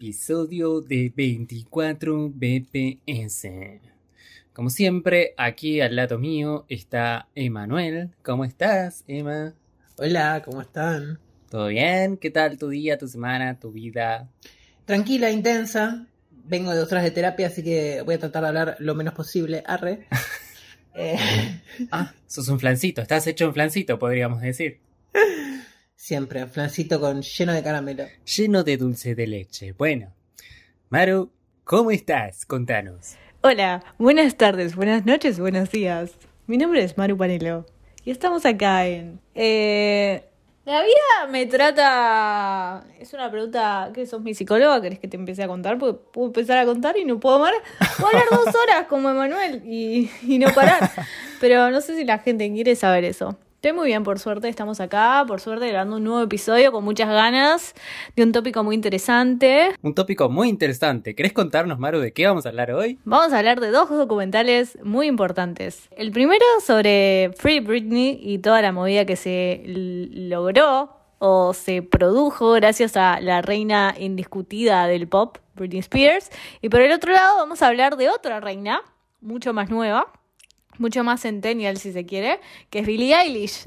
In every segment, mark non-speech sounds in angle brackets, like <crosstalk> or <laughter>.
episodio de 24 BPS. Como siempre, aquí al lado mío está Emanuel. ¿Cómo estás, Emma? Hola, ¿cómo están? ¿Todo bien? ¿Qué tal tu día, tu semana, tu vida? Tranquila, intensa. Vengo de dos horas de terapia, así que voy a tratar de hablar lo menos posible. Arre. Eh, <laughs> Ah, sos un flancito, estás hecho un flancito, podríamos decir. <laughs> siempre, flancito con lleno de caramelo. Lleno de dulce de leche. Bueno, Maru, ¿cómo estás? Contanos. Hola, buenas tardes, buenas noches, buenos días. Mi nombre es Maru Panelo y estamos acá en... Eh, la vida me trata... Es una pregunta... ¿Qué sos mi psicóloga? ¿Querés que te empiece a contar? Porque puedo empezar a contar y no puedo más. Puedo hablar dos horas como Emanuel y, y no parar. <laughs> Pero no sé si la gente quiere saber eso. Estoy muy bien, por suerte, estamos acá, por suerte, grabando un nuevo episodio con muchas ganas de un tópico muy interesante. Un tópico muy interesante. ¿Querés contarnos, Maru, de qué vamos a hablar hoy? Vamos a hablar de dos documentales muy importantes. El primero sobre Free Britney y toda la movida que se logró o se produjo gracias a la reina indiscutida del pop, Britney Spears. Y por el otro lado vamos a hablar de otra reina, mucho más nueva, mucho más centennial si se quiere, que es Billie Eilish.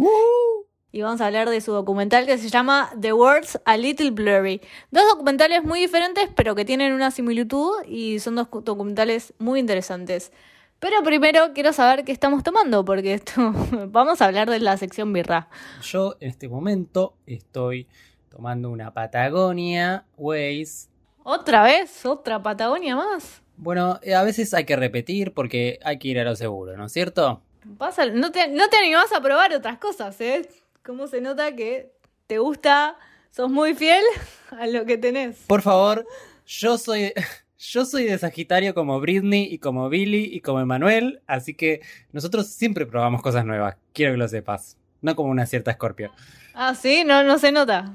Y vamos a hablar de su documental que se llama The Words a Little Blurry. Dos documentales muy diferentes, pero que tienen una similitud y son dos documentales muy interesantes. Pero primero quiero saber qué estamos tomando, porque esto <laughs> vamos a hablar de la sección birra. Yo en este momento estoy tomando una Patagonia Waze. ¿Otra vez? ¿Otra Patagonia más? Bueno, eh, a veces hay que repetir porque hay que ir a lo seguro, ¿no es cierto? Pasa, no, te, no te animás a probar otras cosas, ¿eh? ¿Cómo se nota que te gusta, sos muy fiel <laughs> a lo que tenés? Por favor, yo soy <laughs> yo soy de Sagitario como Britney y como Billy y como Emanuel, así que nosotros siempre probamos cosas nuevas, quiero que lo sepas, no como una cierta Scorpio. Ah, sí, no, no se nota.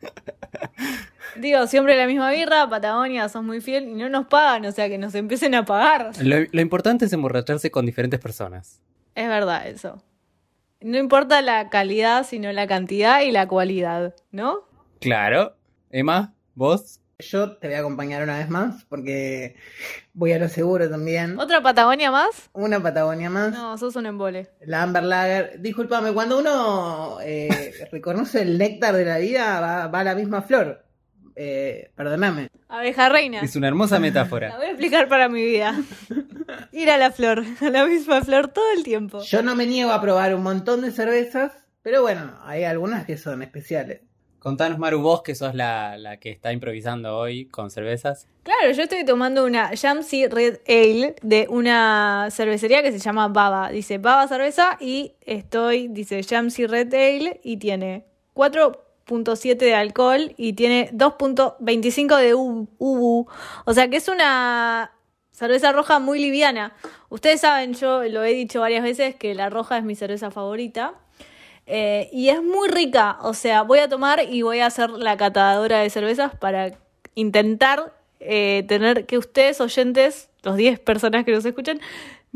<laughs> Digo, siempre la misma birra, Patagonia, sos muy fiel y no nos pagan, o sea que nos empiecen a pagar. Lo, lo importante es emborracharse con diferentes personas. Es verdad eso. No importa la calidad, sino la cantidad y la cualidad, ¿no? Claro. Emma, vos. Yo te voy a acompañar una vez más porque voy a lo seguro también. ¿Otra Patagonia más? Una Patagonia más. No, sos un embole. La Amber Lager. Disculpame, cuando uno eh, reconoce el néctar de la vida, va, va a la misma flor. Eh, perdóname. Abeja reina. Es una hermosa <laughs> La metáfora. voy a explicar para mi vida. Ir a la flor, a la misma flor todo el tiempo. Yo no me niego a probar un montón de cervezas, pero bueno, hay algunas que son especiales. Contanos, Maru, vos que sos la, la que está improvisando hoy con cervezas. Claro, yo estoy tomando una Jamsi Red Ale de una cervecería que se llama Baba. Dice Baba cerveza y estoy, dice Jamsi Red Ale y tiene 4.7 de alcohol y tiene 2.25 de ubu. O sea que es una cerveza roja muy liviana. Ustedes saben, yo lo he dicho varias veces que la roja es mi cerveza favorita. Eh, y es muy rica, o sea, voy a tomar y voy a hacer la catadora de cervezas para intentar eh, tener que ustedes, oyentes, los 10 personas que nos escuchan,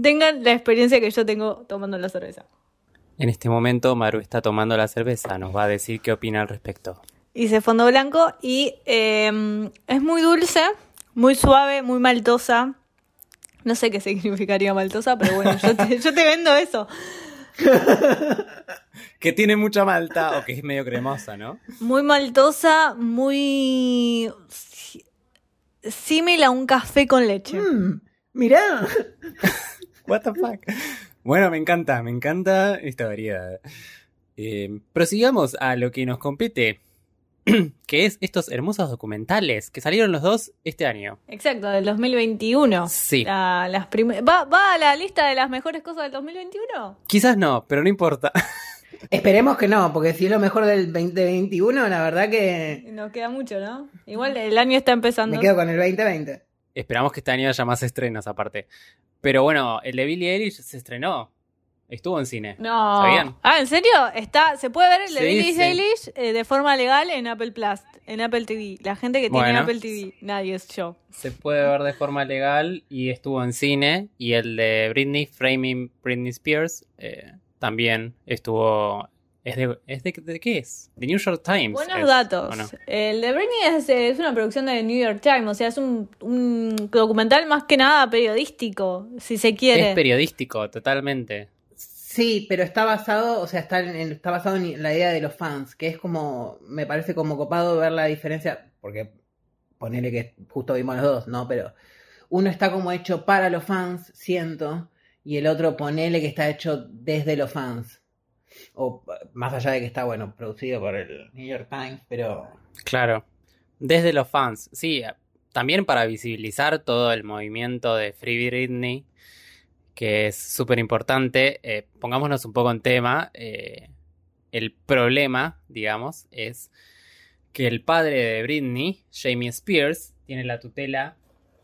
tengan la experiencia que yo tengo tomando la cerveza. En este momento, Maru está tomando la cerveza. Nos va a decir qué opina al respecto. Hice fondo blanco y eh, es muy dulce, muy suave, muy maltosa. No sé qué significaría maltosa, pero bueno, yo te, yo te vendo eso. <laughs> Que tiene mucha malta o que es medio cremosa, ¿no? Muy maltosa, muy sí- símil a un café con leche. Mm, mirá, <laughs> What the fuck. Bueno, me encanta, me encanta esta variedad. Eh, prosigamos a lo que nos compete, <clears throat> que es estos hermosos documentales que salieron los dos este año. Exacto, del 2021. Sí. La- las ¿Va, ¿Va a la lista de las mejores cosas del 2021? Quizás no, pero no importa. <laughs> esperemos que no, porque si es lo mejor del 2021, la verdad que Nos queda mucho, ¿no? Igual el año está empezando. me quedo con el 2020. Esperamos que este año haya más estrenos aparte. Pero bueno, el de Billie Eilish se estrenó Estuvo en cine. No. ¿Sabían? Ah, ¿en serio? Está, se puede ver el de Se Billie dice. Eilish eh, de forma legal en Apple Plus, en Apple TV. La gente que tiene. Apple TV, nadie es yo. Se puede ver de forma legal y estuvo en cine. Y el de Britney, Framing Britney Spears, eh, también estuvo. ¿Es de, es de, de qué es? The New York Times. Buenos es, datos. El de Britney es, es una producción de New York Times, o sea, es un, un documental más que nada periodístico, si se quiere. Es periodístico, totalmente. Sí, pero está basado, o sea, está, en, está basado en la idea de los fans, que es como, me parece como copado ver la diferencia, porque ponele que justo vimos los dos, ¿no? Pero uno está como hecho para los fans, siento, y el otro ponele que está hecho desde los fans. O más allá de que está, bueno, producido por el New York Times, pero... Claro. Desde los fans. Sí, también para visibilizar todo el movimiento de Free Britney, que es súper importante. eh, pongámonos un poco en tema. eh, el problema, digamos, es que el padre de Britney, Jamie Spears, tiene la tutela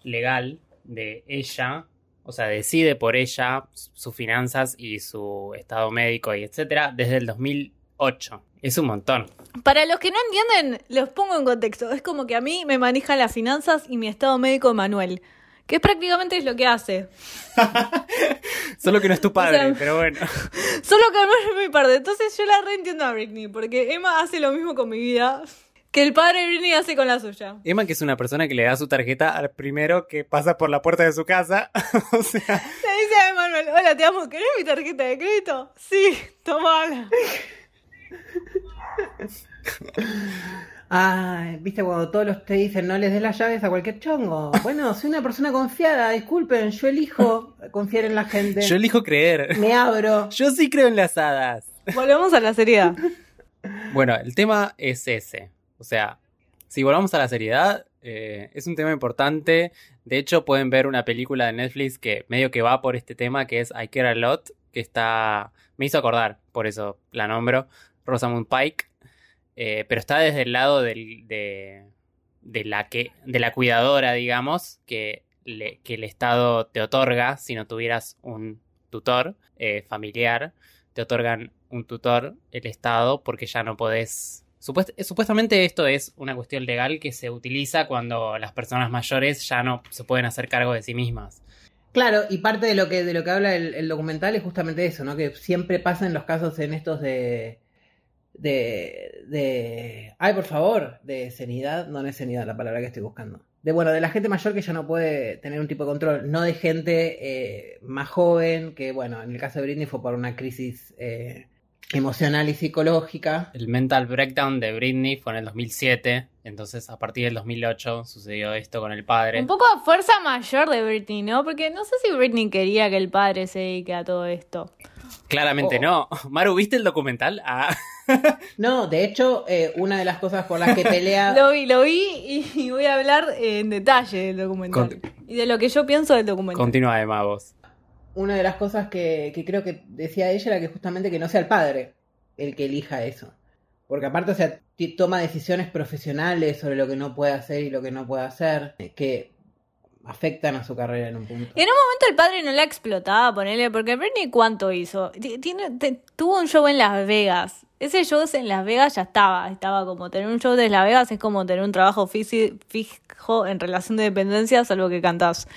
legal de ella, o sea, decide por ella sus finanzas y su estado médico y etcétera, desde el 2008. Es un montón. Para los que no entienden, los pongo en contexto. Es como que a mí me manejan las finanzas y mi estado médico Manuel, que es prácticamente es lo que hace. <laughs> Solo que no es tu padre, sea- pero bueno. <laughs> Solo que no es mi parte. Entonces yo la reentiendo a Britney, porque Emma hace lo mismo con mi vida que el padre Britney hace con la suya. Emma, que es una persona que le da su tarjeta al primero que pasa por la puerta de su casa. <laughs> o sea, Le dice a Emanuel, hola, te amo, ¿querés mi tarjeta de crédito? Sí, tomala. Ay, viste cuando todos los te dicen no les des las llaves a cualquier chongo. Bueno, soy una persona confiada, disculpen, yo elijo <laughs> confiar en la gente. yo elijo creer. Me abro. <laughs> Yo sí creo en las hadas. Volvemos a la seriedad. Bueno, el tema es ese. O sea, si volvamos a la seriedad, eh, es un tema importante. De hecho, pueden ver una película de Netflix que medio que va por este tema, que es I Care a Lot, que está... Me hizo acordar, por eso la nombro, Rosamund Pike. Eh, pero está desde el lado del- de, de la que, de la cuidadora, digamos, que, el Estado te otorga si no tuvieras un tutor eh, familiar. Te otorgan un tutor el Estado porque ya no podés... Supuest- supuestamente esto es una cuestión legal que se utiliza cuando las personas mayores ya no se pueden hacer cargo de sí mismas. Claro, y parte de lo que de lo que habla el, documental es justamente eso, ¿no? Que siempre pasa en los casos en estos de de de ay, por favor, de sanidad, no, no es sanidad la palabra que estoy buscando. De bueno, de la gente mayor que ya no puede tener un tipo de control, no de gente eh, más joven, que bueno, en el caso de Britney fue por una crisis eh, emocional y psicológica. El mental breakdown de Britney fue en el 2007, entonces a partir del 2008 sucedió esto con el padre. Un poco a fuerza mayor de Britney, ¿no? Porque no sé si Britney quería que el padre se dedique a todo esto. Claramente Oh. no. <laughs> Maru, ¿viste el documental? Ah, <laughs> No, de hecho, eh, una de las cosas por las que pelea <laughs> Lo vi, lo vi y, y voy a hablar en detalle del documental. Y de lo que yo pienso del documental. continúa Emma vos. Una de las cosas que, que creo que decía ella era que justamente que no sea el padre el que elija eso. Porque aparte, o sea, toma decisiones profesionales sobre lo que no puede hacer y lo que no puede hacer, que afectan a su carrera en un punto. Y en un momento el padre no la explotaba, ponele, porque Britney cuánto hizo. Ti- Tiene, tuvo un show en Las Vegas. Ese show en Las Vegas ya estaba. Estaba como tener un show de Las Vegas es como tener un trabajo fijo en relación de dependencia, salvo que cantás.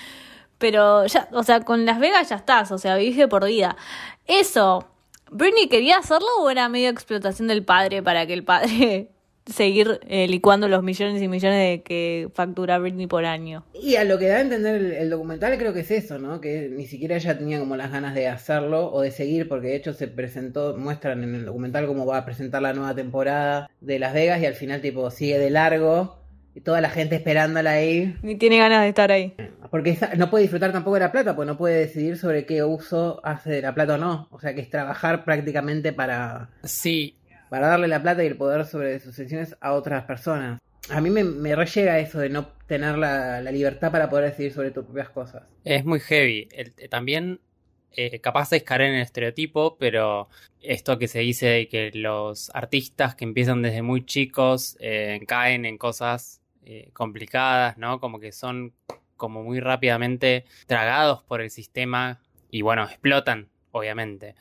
Pero ya, o sea, con Las Vegas ya estás, o sea, viviste por vida. Eso, ¿Britney quería hacerlo o era medio explotación del padre para que el padre <laughs> seguir eh, licuando los millones y millones de que factura Britney por año? Y a lo que da a entender el, el documental creo que es eso, ¿no? Que ni siquiera ella tenía como las ganas de hacerlo o de seguir, porque de hecho se presentó, muestran en el documental cómo va a presentar la nueva temporada de Las Vegas y al final tipo sigue de largo y toda la gente esperándola ahí. Ni tiene ganas de estar ahí. Porque esa- no puede disfrutar tampoco de la plata, pues no puede decidir sobre qué uso hace de la plata o no. O sea que es trabajar prácticamente para, Sí, para darle la plata y el poder sobre sus decisiones a otras personas. A mí me, me eso de no tener la, la libertad para poder decidir sobre tus propias cosas. Es muy heavy. El- eh, también, eh, capaz es caer en el estereotipo, pero esto que se dice de que los artistas que empiezan desde muy chicos eh, caen en cosas eh, complicadas, ¿no? Como que son como muy rápidamente tragados por el sistema y bueno, explotan obviamente.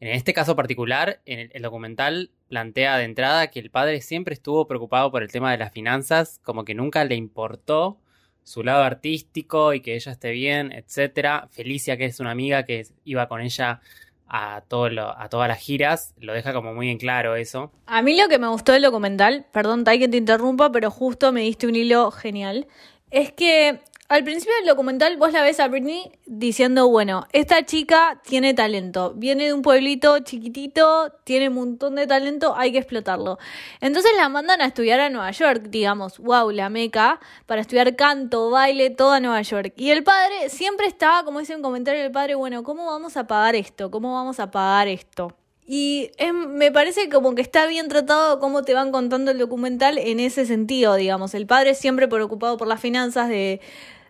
En este caso particular, en el, el, documental plantea de entrada que el padre siempre estuvo preocupado por el tema de las finanzas, como que nunca le importó su lado artístico y que ella esté bien, etcétera. Felicia, que es una amiga que iba con ella a, todo lo, a todas las giras, lo deja como muy en claro eso. A mí lo que me gustó del documental, perdón Tai que te interrumpa, pero justo me diste un hilo genial, es que al principio del documental vos la ves a Britney diciendo, bueno, esta chica tiene talento, viene de un pueblito chiquitito, tiene un montón de talento, hay que explotarlo. Entonces la mandan a estudiar a Nueva York, digamos, wow, la meca, para estudiar canto, baile, toda Nueva York. Y el padre siempre estaba, como dice un comentario del padre, bueno, ¿cómo vamos a pagar esto? ¿Cómo vamos a pagar esto? Y me parece como que está bien tratado cómo te van contando el documental en ese sentido, digamos. El padre siempre preocupado por las finanzas de,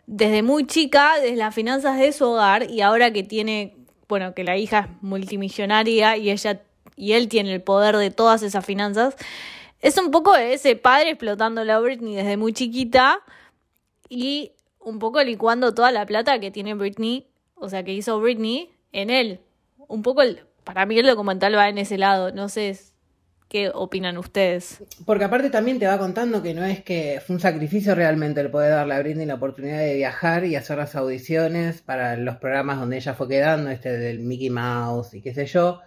desde muy chica, desde las finanzas de su hogar, y ahora que tiene, bueno, que la hija es multimillonaria y ella y él tiene el poder de todas esas finanzas, es un poco ese padre explotando la Britney desde muy chiquita y un poco licuando toda la plata que tiene Britney, o sea, que hizo Britney en él. Un poco el, para mí el documental va en ese lado, no sé qué opinan ustedes. Porque aparte también te va contando que no es que fue un sacrificio realmente el poder darle a Britney la oportunidad de viajar y hacer las audiciones para los programas donde ella fue quedando, este del Mickey Mouse y qué sé yo,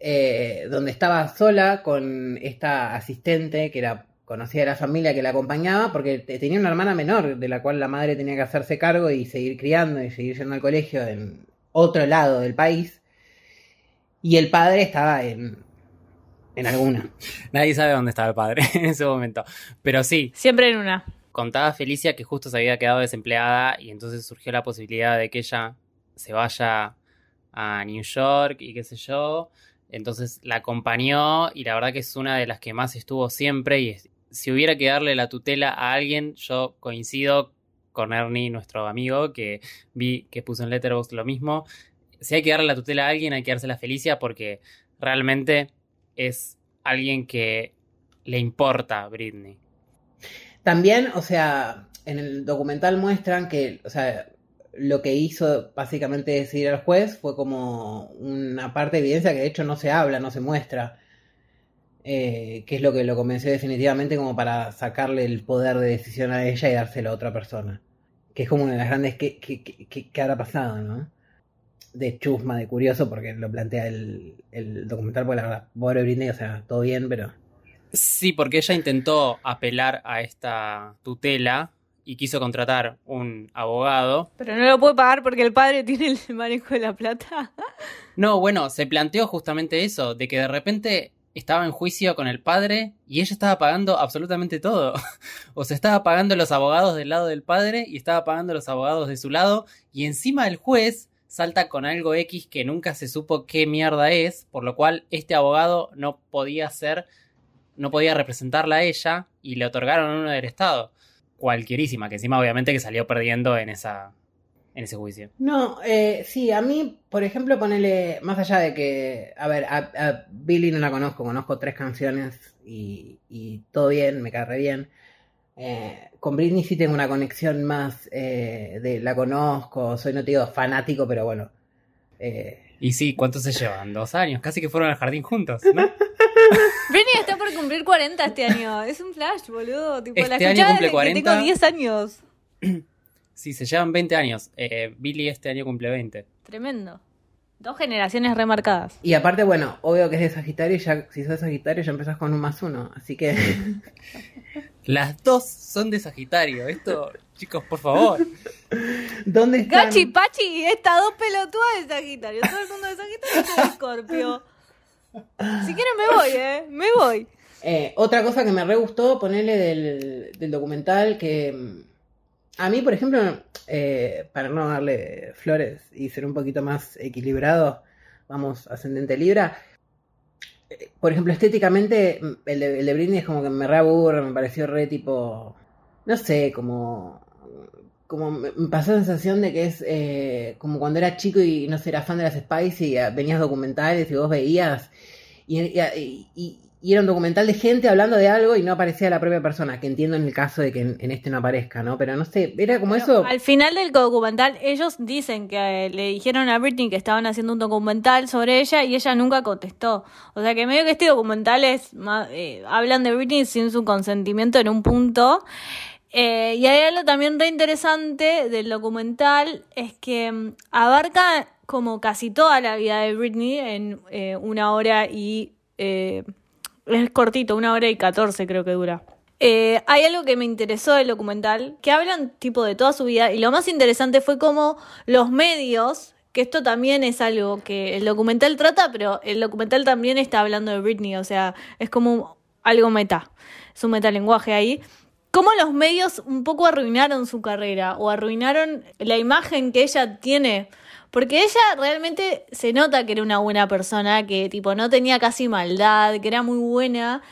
eh, donde estaba sola con esta asistente que era conocida de la familia que la acompañaba, porque tenía una hermana menor de la cual la madre tenía que hacerse cargo y seguir criando y seguir yendo al colegio en otro lado del país y el padre estaba en, en alguna. Nadie sabe dónde estaba el padre <laughs> en ese momento. Pero sí. Siempre en una. Contaba Felicia que justo se había quedado desempleada y entonces surgió la posibilidad de que ella se vaya a New York y qué sé yo. Entonces la acompañó y la verdad que es una de las que más estuvo siempre y si hubiera que darle la tutela a alguien, yo coincido con Ernie, nuestro amigo, que vi que puso en Letterboxd lo mismo si hay que darle la tutela a alguien, hay que darse la Felicia porque realmente es alguien que le importa a Britney. También, o sea, en el documental muestran que, o sea, lo que hizo básicamente decidir al juez fue como una parte de evidencia que de hecho no se habla, no se muestra. Eh, que es lo que lo convenció definitivamente como para sacarle el poder de decisión a ella y dárselo a otra persona. Que es como una de las grandes que, que, que, que habrá pasado, ¿no? De chusma, de curioso, porque lo plantea el, el documental, porque la verdad, pobre Britney, o sea, todo bien, pero... Sí, porque ella intentó apelar a esta tutela y quiso contratar un abogado. Pero no lo puede pagar porque el padre tiene el manejo de la plata. No, bueno, se planteó justamente eso, de que de repente estaba en juicio con el padre y ella estaba pagando absolutamente todo. <laughs> o sea, estaba pagando los abogados del lado del padre y estaba pagando los abogados de su lado y encima el juez salta con algo X que nunca se supo qué mierda es, por lo cual este abogado no podía ser, no podía representarla a ella y le otorgaron uno del Estado. Cualquierísima, que encima obviamente que salió perdiendo en esa en ese juicio. No, eh, sí, a mí, por ejemplo, ponele, más allá de que, a ver, a, Billy no la conozco, conozco tres canciones y, y todo bien, me cae bien. Eh, con Britney sí tengo una conexión más eh, de la conozco, soy no te digo fanático, pero bueno. Eh. Y sí, ¿cuántos se llevan? Dos años, casi que fueron al jardín juntos, ¿no? <laughs> Britney está por cumplir 40 este año, es un flash, boludo. Tipo, este año cumple 40. Que tengo 10 años. Sí, se llevan 20 años. Billy este año cumple 20. Tremendo. Dos generaciones remarcadas. Y aparte, bueno, obvio que es de Sagitario, ya, si sos de Sagitario ya empezás con un más uno, así que... <laughs> Las dos son de Sagitario, esto, chicos, por favor. ¿Dónde están? Gachi, Pachi, estas dos pelotudas de Sagitario, todo el mundo de Sagitario y de Escorpio. Si quieren me voy, eh, me voy. Eh, otra cosa que me re gustó ponerle del, del documental que a mí, por ejemplo, eh, para no darle flores y ser un poquito más equilibrado, vamos, ascendente Libra. Eh, por ejemplo, estéticamente, el de, el Britney es como que me reaburre, me pareció re tipo. No sé, como. Como me pasó la sensación de que es eh, como cuando era chico y no sé, era fan de las Spice y venías documentales y vos veías. Y, y era un documental de gente hablando de algo y no aparecía la propia persona, que entiendo en el caso de que en, este no aparezca, ¿no? Pero no sé, era como eso... Al final del documental ellos dicen que eh, le dijeron a Britney que estaban haciendo un documental sobre ella y ella nunca contestó. O sea que medio que este documental es... Eh, hablan de Britney sin su consentimiento en un punto. Eh, y hay algo también re interesante del documental, es que mm, abarca como casi toda la vida de Britney en una hora y es cortito, una hora y catorce creo que dura. Eh, hay algo que me interesó del documental, que hablan tipo de toda su vida, y lo más interesante fue cómo los medios, que esto también es algo que el documental trata, pero el documental también está hablando de Britney, o sea, es como algo meta, es un metalenguaje ahí. Cómo los medios un poco arruinaron su carrera o arruinaron la imagen que ella tiene porque ella realmente se nota que era una buena persona, que tipo no tenía casi maldad, que era muy buena.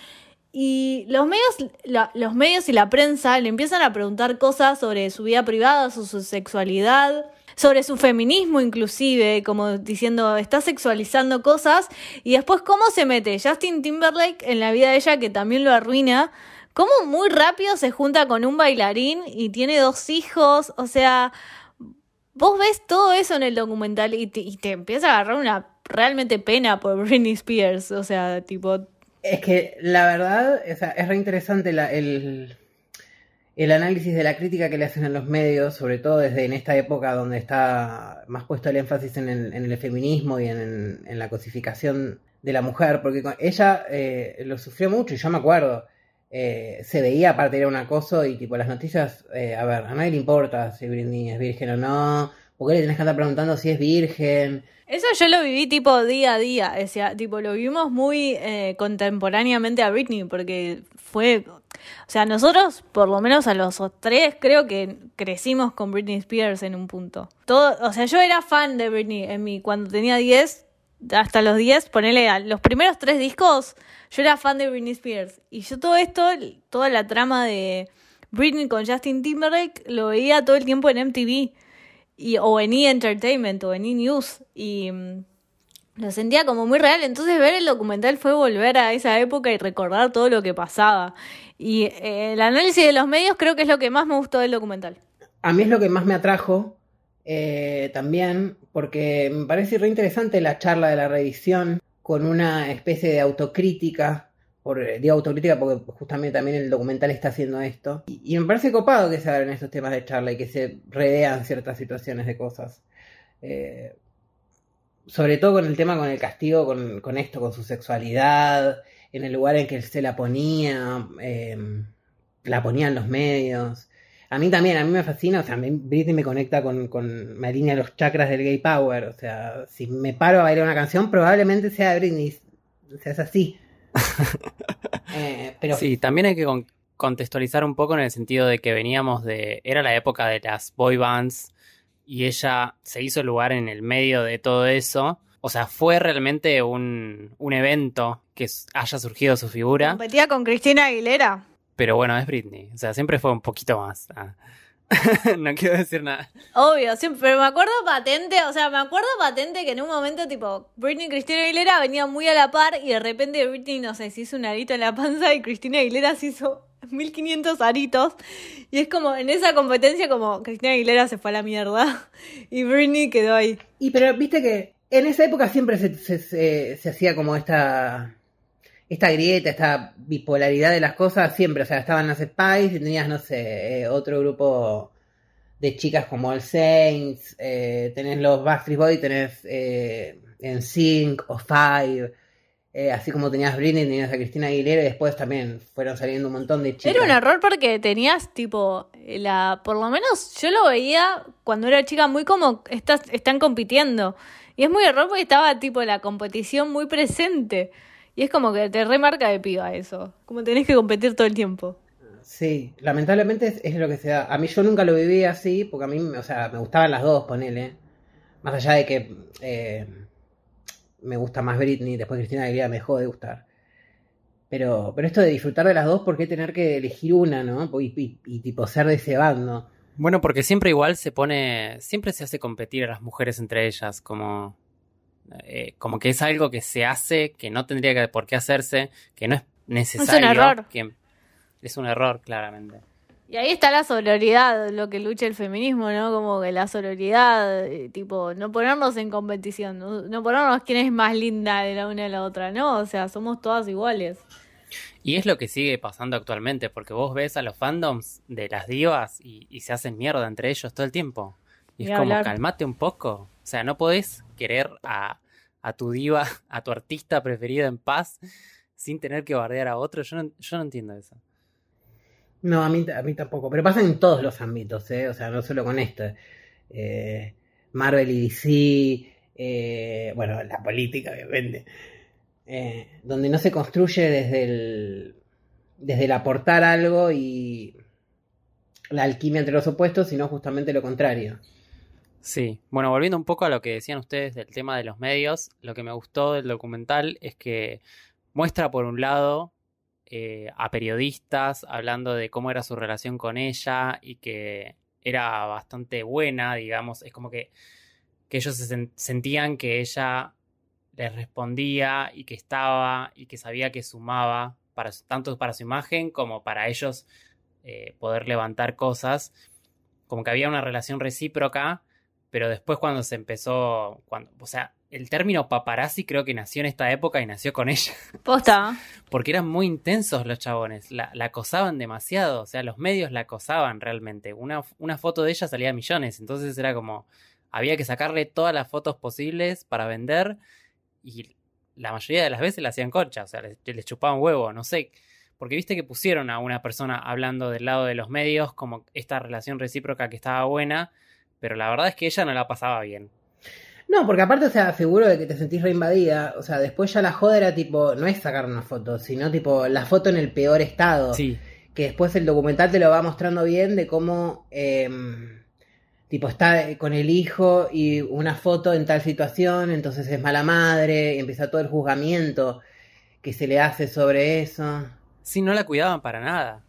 Y los medios, los medios y la prensa le empiezan a preguntar cosas sobre su vida privada, su sexualidad, sobre su feminismo inclusive, como diciendo, está sexualizando cosas. Y después, ¿cómo se mete Justin Timberlake en la vida de ella que también lo arruina? ¿Cómo muy rápido se junta con un bailarín y tiene dos hijos? O sea, vos res todo eso en el documental y te, y te empieza a agarrar una realmente pena por <laughs> Britney Spears. O sea, tipo. Es que la verdad es, es re interesante el, el análisis de la crítica que le hacen a los medios, sobre todo desde en esta época donde está más puesto el énfasis en el, en el feminismo y en, en, la cosificación de la mujer, porque ella eh, lo sufrió mucho y yo me acuerdo. Eh, se veía aparte era un acoso y tipo las noticias, eh, a ver, a nadie le importa si Britney es virgen o no, porque le tenés que andar preguntando si es virgen. Eso yo lo viví tipo día a día, o tipo lo vimos muy eh, contemporáneamente a Britney, porque fue, o sea, nosotros por lo menos a los tres creo que crecimos con Britney Spears en un punto. Todo, o sea, yo era fan de Britney en mi, cuando tenía 10, hasta los 10, ponele a los primeros tres discos, yo era fan de Britney Spears. Y yo todo esto, toda la trama de Britney con Justin Timberlake, lo veía todo el tiempo en MTV. Y, o en E! Entertainment o en E! News. Y mm, lo sentía como muy real. Entonces ver el documental fue volver a esa época y recordar todo lo que pasaba. Y eh, el análisis de los medios creo que es lo que más me gustó del documental. A mí es lo que más me atrajo eh, también, porque me parece re interesante la charla de la revisión con una especie de autocrítica, por, digo autocrítica porque justamente también el documental está haciendo esto, y, me parece copado que se hagan estos temas de charla y que se revean ciertas situaciones de cosas. Eh, sobre todo con el tema con el castigo, con, esto, con su sexualidad, en el lugar en que se la ponía, eh, la ponían los medios. A mí también, a mí me fascina, o sea, Britney me conecta con, con, me alinea los chakras del gay power, o sea, si me paro a bailar una canción, probablemente sea Britney, o sea, es así. <laughs> Eh, pero... Sí, también hay que contextualizar un poco en el sentido de que veníamos de, era la época de las boy bands y ella se hizo lugar en el medio de todo eso. O sea, fue realmente un, un evento que haya surgido su figura. Competía con Cristina Aguilera. Pero bueno, es Britney. O sea, siempre fue un poquito más. Ah. <laughs> no quiero decir nada. Obvio, siempre, pero me acuerdo patente, o sea, me acuerdo patente que en un momento, tipo, Britney y Cristina Aguilera venían muy a la par y de repente Britney, no sé, se hizo un arito en la panza y Cristina Aguilera se hizo 1500 aritos. Y es como, en esa competencia, como Cristina Aguilera se fue a la mierda <laughs> y Britney quedó ahí. Y pero viste que en esa época siempre se, se hacía como esta esta grieta, esta bipolaridad de las cosas siempre, o sea, estaban las Spice y tenías, no sé, eh, otro grupo de chicas como el Saints, eh, tenés los Backstreet Boys, tenés eh, en o Five, eh, así como tenías Britney, tenías a Cristina Aguilera y después también fueron saliendo un montón de chicas. Era un error porque tenías tipo, la por lo menos yo lo veía cuando era chica muy como estas, están compitiendo. Y es muy error porque estaba tipo la competición muy presente. Y es como que te remarca de piba eso. Como tenés que competir todo el tiempo. Sí, lamentablemente es, lo que se da. A mí yo nunca lo viví así, porque a mí, o sea, me gustaban las dos, ponele. Más allá de que eh, me gusta más Britney, después Cristina Aguilera me dejó de gustar. Pero, pero esto de disfrutar de las dos, ¿por qué tener que elegir una, no? Y, y, tipo ser de ese bando. Bueno, porque siempre igual se pone, siempre se hace competir a las mujeres entre ellas, como Eh, como que es algo que se hace, que no tendría que, por qué hacerse, que no es necesario. Es un error. Que es un error, claramente. Y ahí está la sororidad, lo que lucha el feminismo, ¿no? Como que la sororidad, eh, tipo, no ponernos en competición, no, no ponernos quién es más linda de la una y la otra, ¿no? O sea, somos todas iguales. Y es lo que sigue pasando actualmente, porque vos ves a los fandoms de las divas y, y se hacen mierda entre ellos todo el tiempo. Y es como, calmate un poco. O sea, no podés querer a, tu diva, <laughs> a tu artista preferido en paz, sin tener que bardear a otro. Yo no, yo no entiendo eso. No, a mí, a tampoco. Pero pasa en todos los ámbitos, ¿eh? O sea, no solo con esto. Eh, Marvel y DC, eh, bueno, la política, obviamente. Eh, donde no se construye desde el, desde el aportar algo y la alquimia entre los opuestos, sino justamente lo contrario. Sí, bueno, volviendo un poco a lo que decían ustedes del tema de los medios, lo que me gustó del documental es que muestra por un lado eh, a periodistas hablando de cómo era su relación con ella y que era bastante buena, digamos, es como que, que ellos se sen- sentían que ella les respondía y que estaba y que sabía que sumaba para tanto para su imagen como para ellos eh, poder levantar cosas, como que había una relación recíproca pero después cuando se empezó, cuando, o sea, el término paparazzi creo que nació en esta época y nació con ella, <laughs> Posta. porque eran muy intensos los chabones, la, la acosaban demasiado, o sea, los medios la acosaban realmente, una, una foto de ella salía a millones, entonces era como, había que sacarle todas las fotos posibles para vender y la mayoría de las veces la hacían concha, o sea, les, les chupaban huevo, no sé, porque viste que pusieron a una persona hablando del lado de los medios como esta relación recíproca que estaba buena, pero la verdad es que ella no la pasaba bien. No, porque aparte, o sea, seguro de que te sentís reinvadida. O sea, después ya la joda era tipo, no es sacar una foto, sino tipo la foto en el peor estado. Sí, que después el documental te lo va mostrando bien de cómo em, tipo está con el hijo y una foto en tal situación, entonces es mala madre, y empieza todo el juzgamiento que se le hace sobre eso. sí, no la cuidaban para nada.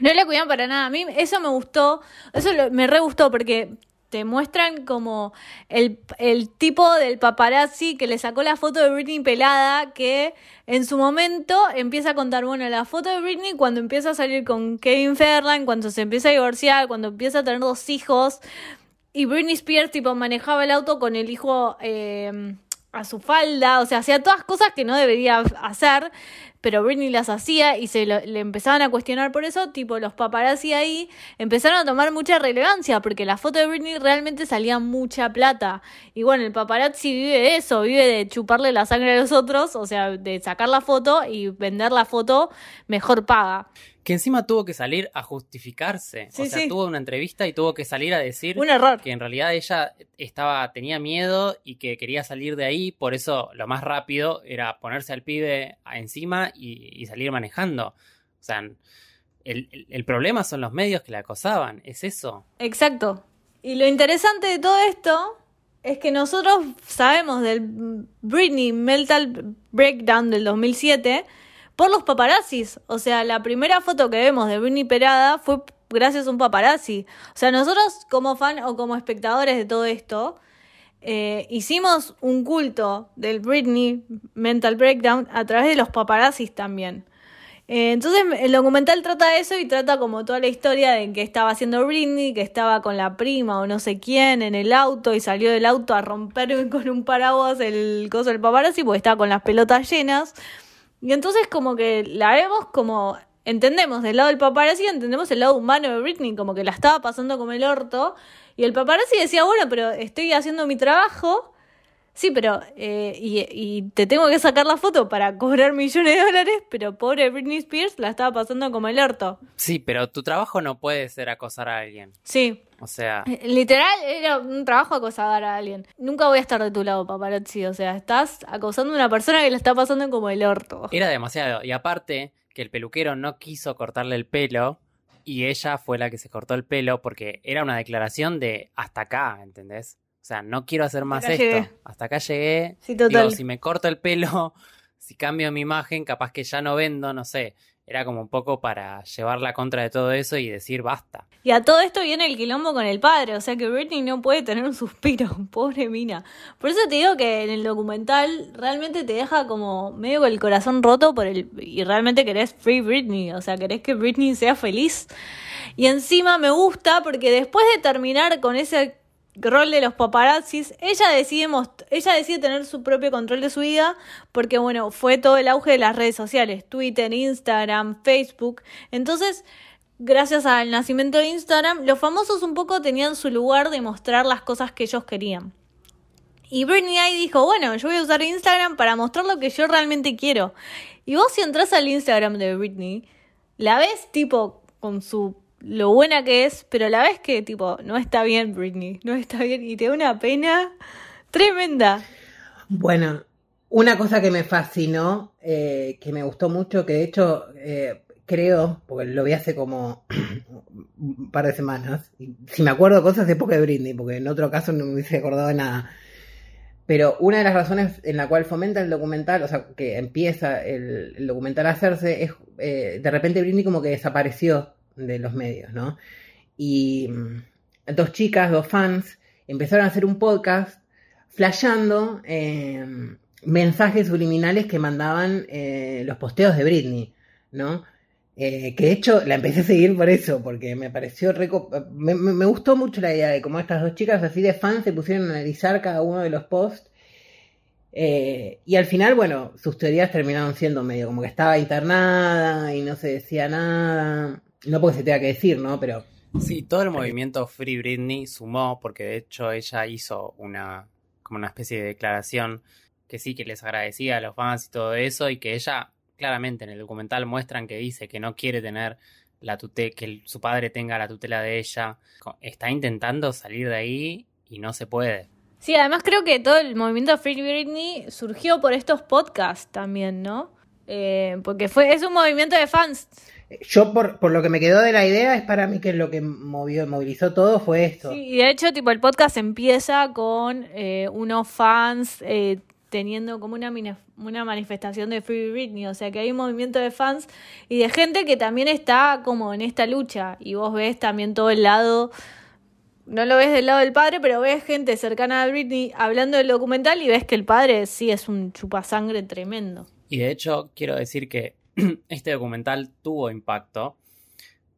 No le cuidan para nada. A mí eso me gustó, eso lo- me re gustó porque te muestran como el, el tipo del paparazzi que le sacó la foto de Britney pelada, que en su momento empieza a contar, bueno, la foto de Britney cuando empieza a salir con Kevin Ferland, cuando se empieza a divorciar, cuando empieza a tener dos hijos, y Britney Spears tipo manejaba el auto con el hijo eh, a su falda, o sea, hacía todas cosas que no debería hacer, pero Britney las hacía y se lo- le empezaban a cuestionar por eso, tipo los paparazzi ahí empezaron a tomar mucha relevancia porque la foto de Britney realmente salía mucha plata. Y bueno, el paparazzi vive de eso, vive de chuparle la sangre a los otros, o sea, de sacar la foto y vender la foto mejor paga. Que encima tuvo que salir a justificarse. Sí, o sea, sí. tuvo una entrevista y tuvo que salir a decir Un error. que en realidad ella estaba, tenía miedo y que quería salir de ahí, por eso lo más rápido era ponerse al pibe a- y, salir manejando. O sea, el, el- problema son los medios que la acosaban, es eso. Exacto. Y lo interesante de todo esto es que nosotros sabemos del Britney Mental Breakdown del 2007 por los paparazzis. O sea, la primera foto que vemos de Britney Perada fue gracias a un paparazzi. O sea, nosotros como fan o como espectadores de todo esto, eh, hicimos un culto del Britney Mental Breakdown a través de los paparazzis también. Eh, entonces el documental trata eso y trata como toda la historia de que estaba haciendo Britney, que estaba con la prima o no sé quién en el auto y salió del auto a romper <laughs> con un paraguas el coso del paparazzi porque estaba con las pelotas llenas. Y entonces como que la vemos como entendemos del lado del paparazzi, entendemos el lado humano de Britney, como que la estaba pasando como el orto. Y el paparazzi decía, bueno, pero estoy haciendo mi trabajo. Sí, pero eh, y, y te tengo que sacar la foto para cobrar millones de dólares, pero pobre Britney Spears la estaba pasando como el orto. Sí, pero tu trabajo no puede ser acosar a alguien. Sí, O sea, eh, literal era un trabajo acosador a alguien. Nunca voy a estar de tu lado, paparazzi. O sea, estás acosando a una persona que la está pasando como el orto. era demasiado. Y aparte, que el peluquero no quiso cortarle el pelo y ella fue la que se cortó el pelo porque era una declaración de hasta acá, ¿entendés? O sea, no quiero hacer más esto. llegué. Hasta acá llegué. Sí, total. Digo, si me corto el pelo, <laughs> si cambio mi imagen, capaz que ya no vendo, no sé. Era como un poco para llevar la contra de todo eso y decir basta. Y a todo esto viene el quilombo con el padre, o sea que Britney no puede tener un suspiro, <laughs> pobre mina. Por eso te digo que en el documental realmente te deja como medio el corazón roto por el y realmente querés free Britney, o sea, querés que Britney sea feliz. Y encima me gusta porque después de terminar con ese rol de los paparazzis, ella decide, ella tener su propio control de su vida porque, bueno, fue todo el auge de las redes sociales, Twitter, Instagram, Facebook. Entonces, gracias al nacimiento de Instagram, los famosos un poco tenían su lugar de mostrar las cosas que ellos querían. Y Britney ahí dijo, bueno, yo voy a usar Instagram para mostrar lo que yo realmente quiero. Y vos si entras al Instagram de Britney, la ves tipo con su lo buena que es, pero a la vez que, tipo, no está bien, Britney, no está bien y te da una pena tremenda. Bueno, una cosa que me fascinó, eh, que me gustó mucho, que de hecho eh, creo, porque lo vi hace como <clears throat> un par de semanas, y si me acuerdo cosas de época de Britney, porque en otro caso no me hubiese acordado de nada. Pero una de las razones en la cual fomenta el documental, o sea, que empieza el, documental a hacerse, es eh, de repente Britney como que desapareció de los medios, ¿no? Y mm, dos chicas, dos fans, empezaron a hacer un podcast flasheando em, mensajes subliminales que mandaban eh, los posteos de Britney, ¿no? Eh, que de hecho la empecé a seguir por eso, porque me pareció rico, me, gustó mucho la idea de cómo estas dos chicas así de fans se pusieron a analizar cada uno de los posts. Eh, y al final, bueno, sus teorías terminaron siendo medio como que estaba internada y no se decía nada. No porque se tenga que decir, ¿no? Pero. Sí, todo el movimiento Free Britney sumó, porque de hecho ella hizo una, como una especie de declaración que sí que les agradecía a los fans y todo eso, y que ella, claramente en el documental muestran que dice que no quiere tener la tutela, que su padre tenga la tutela de ella. Está intentando salir de ahí y no se puede. Sí, además creo que todo el movimiento Free Britney surgió por estos podcasts también, ¿no? Eh, porque fue, es un movimiento de fans. Yo, por, por, lo que me quedó de la idea, es para mí que lo que movió, movilizó todo fue esto. Sí, y de hecho, tipo, el podcast empieza con eh, unos fans eh, teniendo como una, una manifestación de Free Britney. O sea, que hay un movimiento de fans y de gente que también está como en esta lucha. Y vos ves también todo el lado. No lo ves del lado del padre, pero ves gente cercana a Britney hablando del documental y ves que el padre sí es un chupasangre tremendo. Y de hecho, quiero decir que <clears throat> este documental tuvo impacto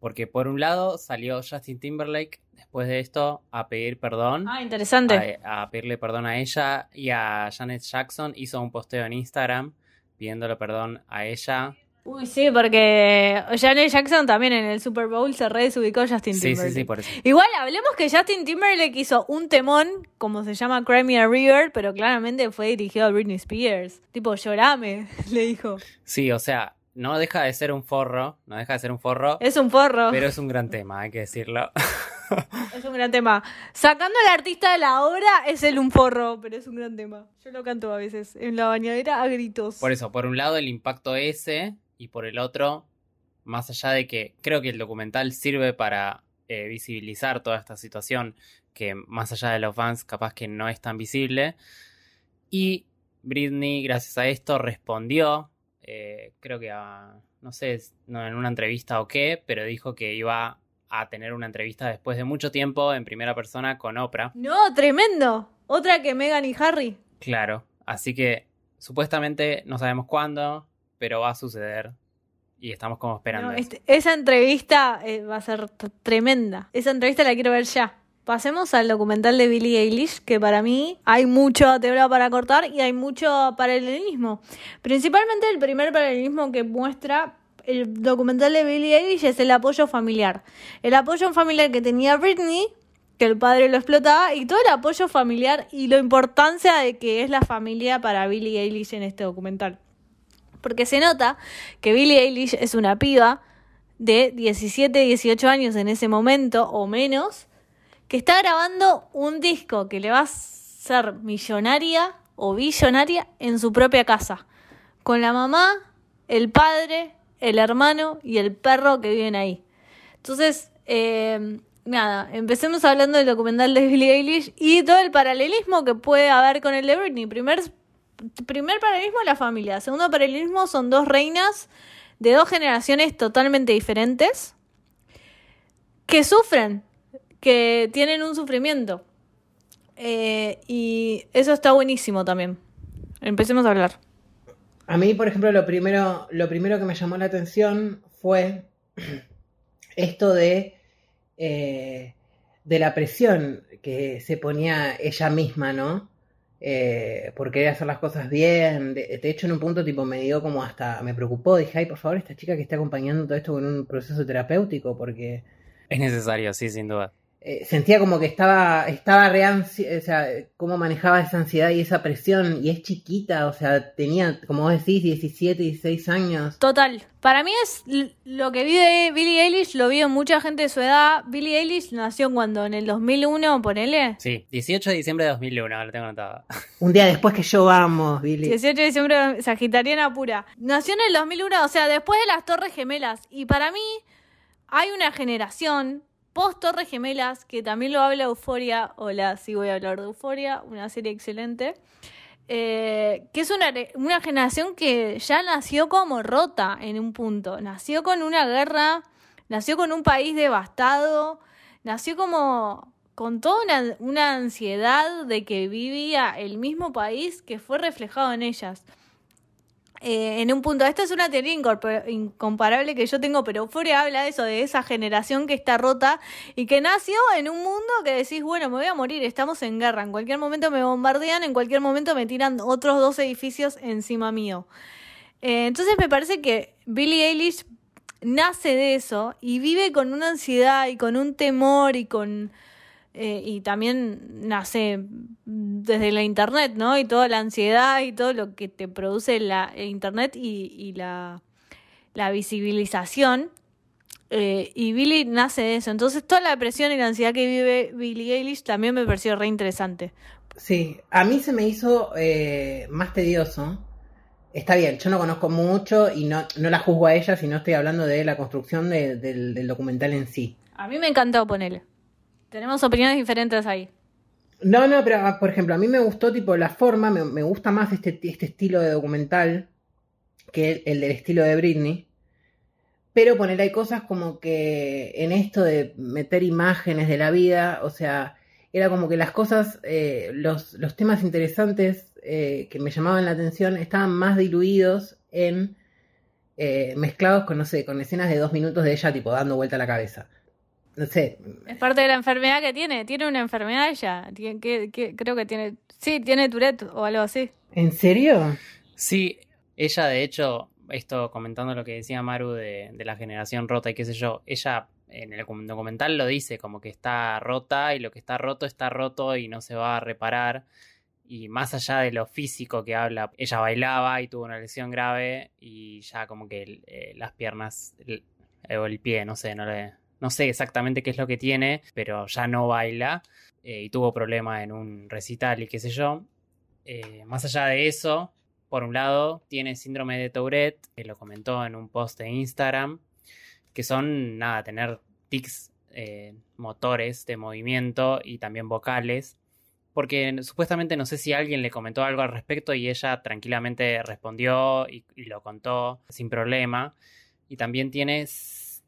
porque por un lado salió Justin Timberlake después de esto a pedir perdón. Ah, interesante. A, pedirle perdón a ella y a Janet Jackson hizo un posteo en Instagram pidiéndole perdón a ella Uy, sí, porque Janet Jackson también en el Super Bowl se re desubicó Justin sí, Timberlake. Sí, sí, por eso. Igual, hablemos que Justin Timberlake hizo un temón, como se llama Crimea River, pero claramente fue dirigido a Britney Spears. Tipo, llorame, <laughs> le dijo. Sí, o sea, no deja de ser un forro, no deja de ser un forro. Es un forro. Pero es un gran tema, hay que decirlo. <laughs> es un gran tema. Sacando al artista de la obra, es el un forro, pero es un gran tema. Yo lo canto a veces en la bañadera a gritos. Por eso, por un lado el impacto ese y por el otro, más allá de que creo que el documental sirve para eh, visibilizar toda esta situación que más allá de los fans capaz que no es tan visible. Y Britney, gracias a esto, respondió, eh, creo que a, no sé, no en una entrevista o qué, pero dijo que iba a tener una entrevista después de mucho tiempo en primera persona con Oprah. No, tremendo. Otra que Megan y Harry. Claro, así que supuestamente no sabemos cuándo, pero va a suceder. Y estamos como esperando. Este, esa entrevista eh, va a ser tremenda. Esa entrevista la quiero ver ya. Pasemos al documental de Billie Eilish, que para mí hay mucho tela para cortar y hay mucho paralelismo. Principalmente el primer paralelismo que muestra el documental de Billie Eilish es el apoyo familiar. El apoyo familiar que tenía Britney, que el padre lo explotaba, y todo el apoyo familiar y la importancia de que es la familia para Billie Eilish en este documental porque se nota que Billie Eilish es una piba de 17, 18 años en ese momento o menos, que está grabando un disco que le va a ser millonaria o billonaria en su propia casa, con la mamá, el padre, el hermano y el perro que viven ahí. Entonces, eh, nada, empecemos hablando del documental de Billie Eilish y todo el paralelismo que puede haber con el de Britney. Primer primer paralelismo la familia. Segundo paralelismo son dos reinas de dos generaciones totalmente diferentes que sufren, que tienen un sufrimiento. Eh, y eso está buenísimo también. Empecemos a hablar. A mí, por ejemplo, lo primero, lo primero que me llamó la atención fue <clears throat> esto de, eh, de la presión que se ponía ella misma, ¿no? Eh, por querer hacer las cosas bien. De, de, hecho, en un punto tipo me dio como hasta, me preocupó, dije, ay, por favor, esta chica que está acompañando todo esto con un proceso terapéutico, porque... Es necesario, sí, sin duda. Eh, sentía como que estaba, estaba re o sea, cómo manejaba esa ansiedad y esa presión, y es chiquita, o sea, tenía, como vos decís, 17, 16 años. Total, para mí es lo que vive Billie Eilish, lo vio mucha gente de su edad. Billie Eilish nació cuando, en el 2001, ponele. Sí, 18 de diciembre de 2001, lo tengo anotado. Un día después que yo vamos, Billie. 18 de diciembre, sagitariana pura. Nació en el 2001, o sea, después de las Torres Gemelas, y para mí hay una generación post Torres Gemelas, que también lo habla Euforia. Hola, sí voy a hablar de Euforia, una serie excelente. Eh, que es una, una generación que ya nació como rota en un punto. Nació con una guerra, nació con un país devastado, nació como con toda una, una ansiedad de que vivía el mismo país que fue reflejado en ellas. Eh, en un punto, esta es una teoría incomparable que yo tengo, pero Euphoria habla de eso, de esa generación que está rota y que nació en un mundo que decís, bueno, me voy a morir, estamos en guerra, en cualquier momento me bombardean, en cualquier momento me tiran otros dos edificios encima mío. Eh, entonces me parece que Billie Eilish nace de eso y vive con una ansiedad y con un temor y con eh, y también nace desde la internet, ¿no? Y toda la ansiedad y todo lo que te produce la internet y, la, la, visibilización. Eh, y Billy nace de eso. Entonces toda la depresión y la ansiedad que vive Billie Eilish también me pareció re interesante. Sí, a mí se me hizo eh, más tedioso. Está bien, yo no conozco mucho y no, no la juzgo a ella, sino estoy hablando de la construcción del, del documental en sí. A mí me encantó ponerle. Tenemos opiniones diferentes ahí. No, no, pero ah, por ejemplo, a mí me gustó tipo la forma, me, gusta más este, este, estilo de documental que el, del estilo de Britney. Pero poner hay cosas como que en esto de meter imágenes de la vida, o sea, era como que las cosas, eh, los, los, temas interesantes eh, que me llamaban la atención estaban más diluidos en eh, mezclados con, no sé, con escenas de dos minutos de ella tipo dando vuelta a la cabeza no sé. Es parte de la enfermedad que tiene. Tiene una enfermedad ella. que, creo que tiene. Sí, tiene Tourette o algo así. ¿En serio? Sí, ella de hecho, esto comentando lo que decía Maru de, de la generación rota y qué sé yo, ella en el documental lo dice como que está rota y lo que está roto está roto y no se va a reparar. Y más allá de lo físico que habla, ella bailaba y tuvo una lesión grave y ya como que eh, las piernas o el pie, no sé, no le, no sé exactamente qué es lo que tiene, pero ya no baila eh, y tuvo problema en un recital y qué sé yo. Eh, más allá de eso, por un lado, tiene síndrome de Tourette, que lo comentó en un post de Instagram, que son, nada, tener tics eh, motores de movimiento y también vocales. Porque supuestamente no sé si alguien le comentó algo al respecto y ella tranquilamente respondió y, y lo contó sin problema. Y también tiene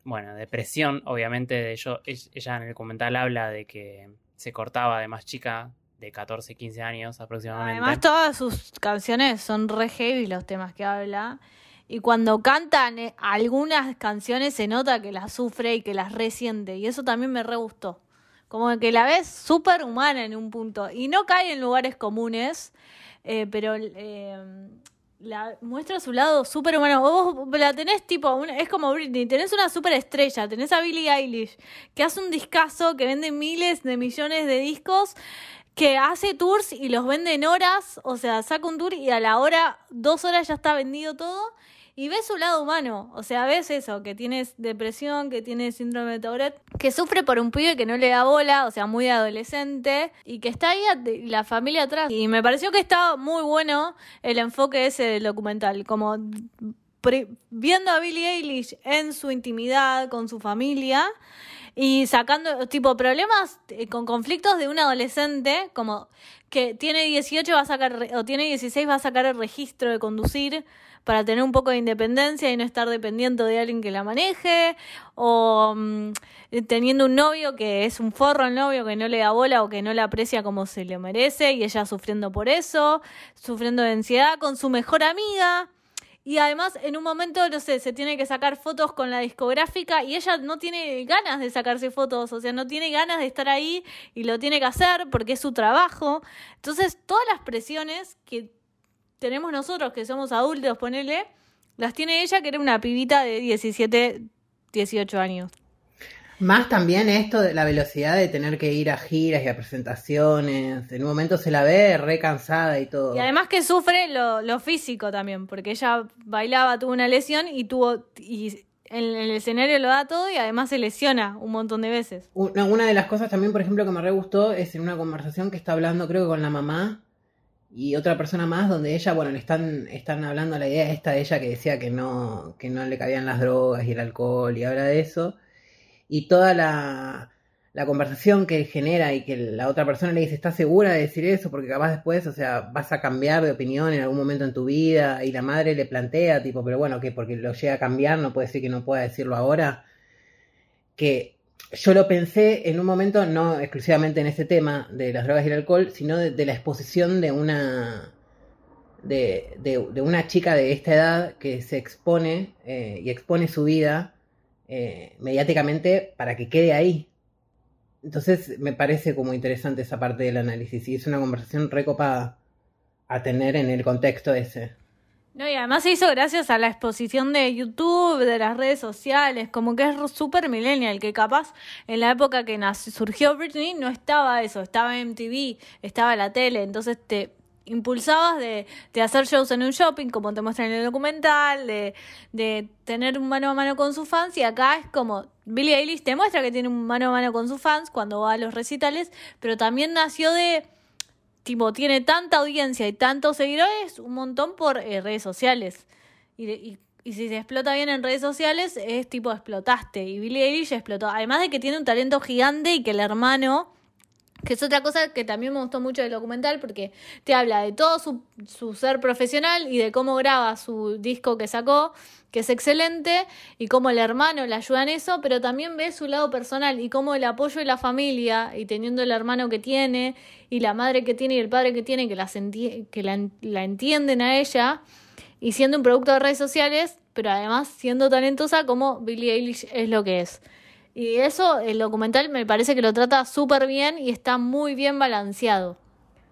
bueno, depresión, obviamente, ello, ella en el documental habla de que se cortaba de más chica, de 14, 15 años aproximadamente. Además, todas sus canciones son re heavy los temas que habla. Y cuando cantan eh, algunas canciones se nota que las sufre y que las resiente. Y eso también me re gustó. Como que la ves súper humana en un punto. Y no cae en lugares comunes. Eh, pero eh, la muestra su lado súper humano. Vos la tenés tipo, es como Britney, tenés una súper estrella, tenés a Billie Eilish, que hace un discazo, que vende miles de millones de discos, que hace tours y los vende en horas, o sea, saca un tour y a la hora, dos horas ya está vendido todo y ves su lado humano. O sea, ves eso, que tienes depresión, que tienes síndrome de Tourette, que sufre por un pibe que no le da bola, o sea, muy adolescente, y que está ahí la familia atrás. Y me pareció que estaba muy bueno el enfoque ese del documental, como viendo a Billie Eilish en su intimidad, con su familia. y sacando, tipo, problemas eh, con conflictos de un adolescente, como que tiene 18 va a sacar, o tiene 16 va a sacar el registro de conducir para tener un poco de independencia y no estar dependiendo de alguien que la maneje, o mm, teniendo un novio que es un forro el novio que no le da bola o que no la aprecia como se le merece y ella sufriendo por eso, sufriendo de ansiedad con su mejor amiga. Y además, en un momento, no sé, se tiene que sacar fotos con la discográfica y ella no tiene ganas de sacarse fotos, o sea, no tiene ganas de estar ahí y lo tiene que hacer porque es su trabajo. Entonces, todas las presiones que tenemos nosotros, que somos adultos, ponele, las tiene ella, que era una pibita de 17, 18 años. Más también esto de la velocidad de tener que ir a giras y a presentaciones. En un momento se la ve re cansada y todo. Y además que sufre lo, físico también, porque ella bailaba, tuvo una lesión y tuvo. Y en el escenario lo da todo y además se lesiona un montón de veces. Una, una de las cosas también, por ejemplo, que me re gustó es en una conversación que está hablando, creo que con la mamá y otra persona más, donde ella, bueno, le están, están hablando la idea esta de ella que decía que no, que no le cabían las drogas y el alcohol y habla de eso y toda la, conversación que genera y que la otra persona le dice, ¿estás segura de decir eso? Porque capaz después, o sea, vas a cambiar de opinión en algún momento en tu vida y la madre le plantea, tipo, pero bueno, que porque lo llega a cambiar no puede decir que no pueda decirlo ahora. Que yo lo pensé en un momento, no exclusivamente en ese tema de las drogas y el alcohol, sino de, la exposición de una... De, de, una chica de esta edad que se expone eh, y expone su vida eh, mediáticamente para que quede ahí. Entonces me parece como interesante esa parte del análisis y es una conversación recopada a tener en el contexto ese. No, y además se hizo gracias a la exposición de YouTube, de las redes sociales, como que es súper millennial, que capaz en la época que nació, surgió Britney no estaba eso, estaba MTV, estaba la tele, entonces te, impulsabas de, de, hacer shows en un shopping, como te muestran en el documental, de, de tener un mano a mano con sus fans, y acá es como Billie Eilish te muestra que tiene un mano a mano con sus fans cuando va a los recitales, pero también nació de, tipo, tiene tanta audiencia y tantos seguidores, un montón por eh, redes sociales. Y, y, y, si se explota bien en redes sociales, es tipo, explotaste. Y Billie Eilish explotó. Además de que tiene un talento gigante y que el hermano que es otra cosa que también me gustó mucho del documental porque te habla de todo su, su, ser profesional y de cómo graba su disco que sacó, que es excelente, y cómo el hermano le ayuda en eso, pero también ve su lado personal y cómo el apoyo de la familia, y teniendo el hermano que tiene, y la madre que tiene y el padre que tiene, que, que la, la entienden a ella, y siendo un producto de redes sociales, pero además siendo talentosa como Billie Eilish es lo que es. Y eso, el documental me parece que lo trata súper bien y está muy bien balanceado.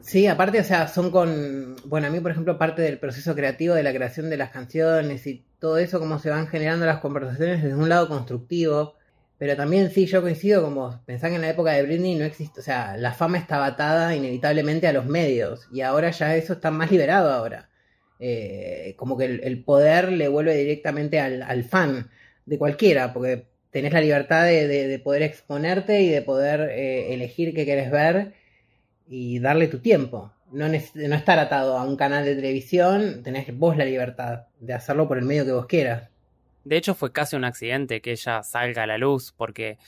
Sí, aparte, o sea, son con, bueno, a mí, por ejemplo, parte del proceso creativo de la creación de las canciones y todo eso, cómo se van generando las conversaciones desde un lado constructivo, pero también sí, yo coincido como pensar que en la época de Britney no existe, o sea, la fama estaba atada inevitablemente a los medios y ahora ya eso está más liberado ahora. Eh, como que el, poder le vuelve directamente al, al fan de cualquiera, porque tenés la libertad de, poder exponerte y de poder eh, elegir qué querés ver y darle tu tiempo. No, no estar atado a un canal de televisión, tenés vos la libertad de hacerlo por el medio que vos quieras. De hecho, fue casi un accidente que ella salga a la luz, porque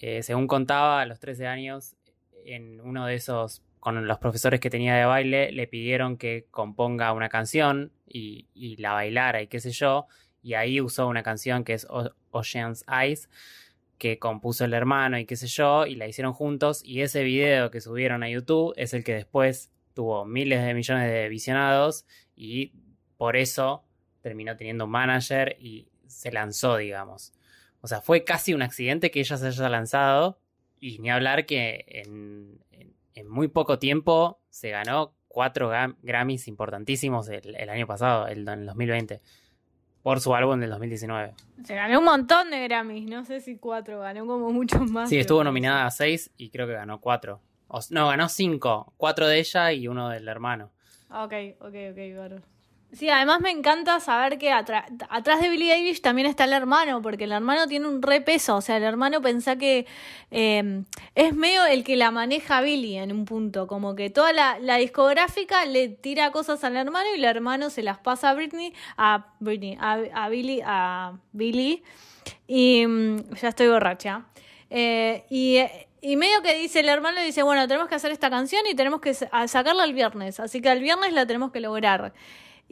eh, según contaba, a los 13 años, en uno de esos, con los profesores que tenía de baile, le pidieron que componga una canción y, y la bailara y qué sé yo, y ahí usó una canción que es Ocean's Eyes que compuso el hermano y qué sé yo, y la hicieron juntos, y ese video que subieron a YouTube es el que después tuvo miles de millones de visionados, y por eso terminó teniendo un manager y se lanzó, digamos. O sea, fue casi un accidente que ella se haya lanzado, y ni hablar que en, muy poco tiempo se ganó cuatro Grammys importantísimos el, año pasado, el, en el 2020 por su álbum del 2019. Se ganó un montón de Grammys, no sé si cuatro, ganó como muchos más. Sí, estuvo nominada a seis y creo que ganó cuatro. no, ganó cinco, cuatro de ella y uno del hermano. Ok, ok, ok, claro. Sí, además me encanta saber que atrás de Billie Eilish también está el hermano, porque el hermano tiene un repeso, o sea, el hermano pensá que em, es medio el que la maneja Billie en un punto, como que toda la, discográfica le tira cosas al hermano y el hermano se las pasa a Britney, a Britney, a, Billie, a Billie, y mm, ya estoy borracha. Eh, y, y medio que dice el hermano, dice, bueno, tenemos que hacer esta canción y tenemos que sa- a sacarla el viernes, así que el viernes la tenemos que lograr.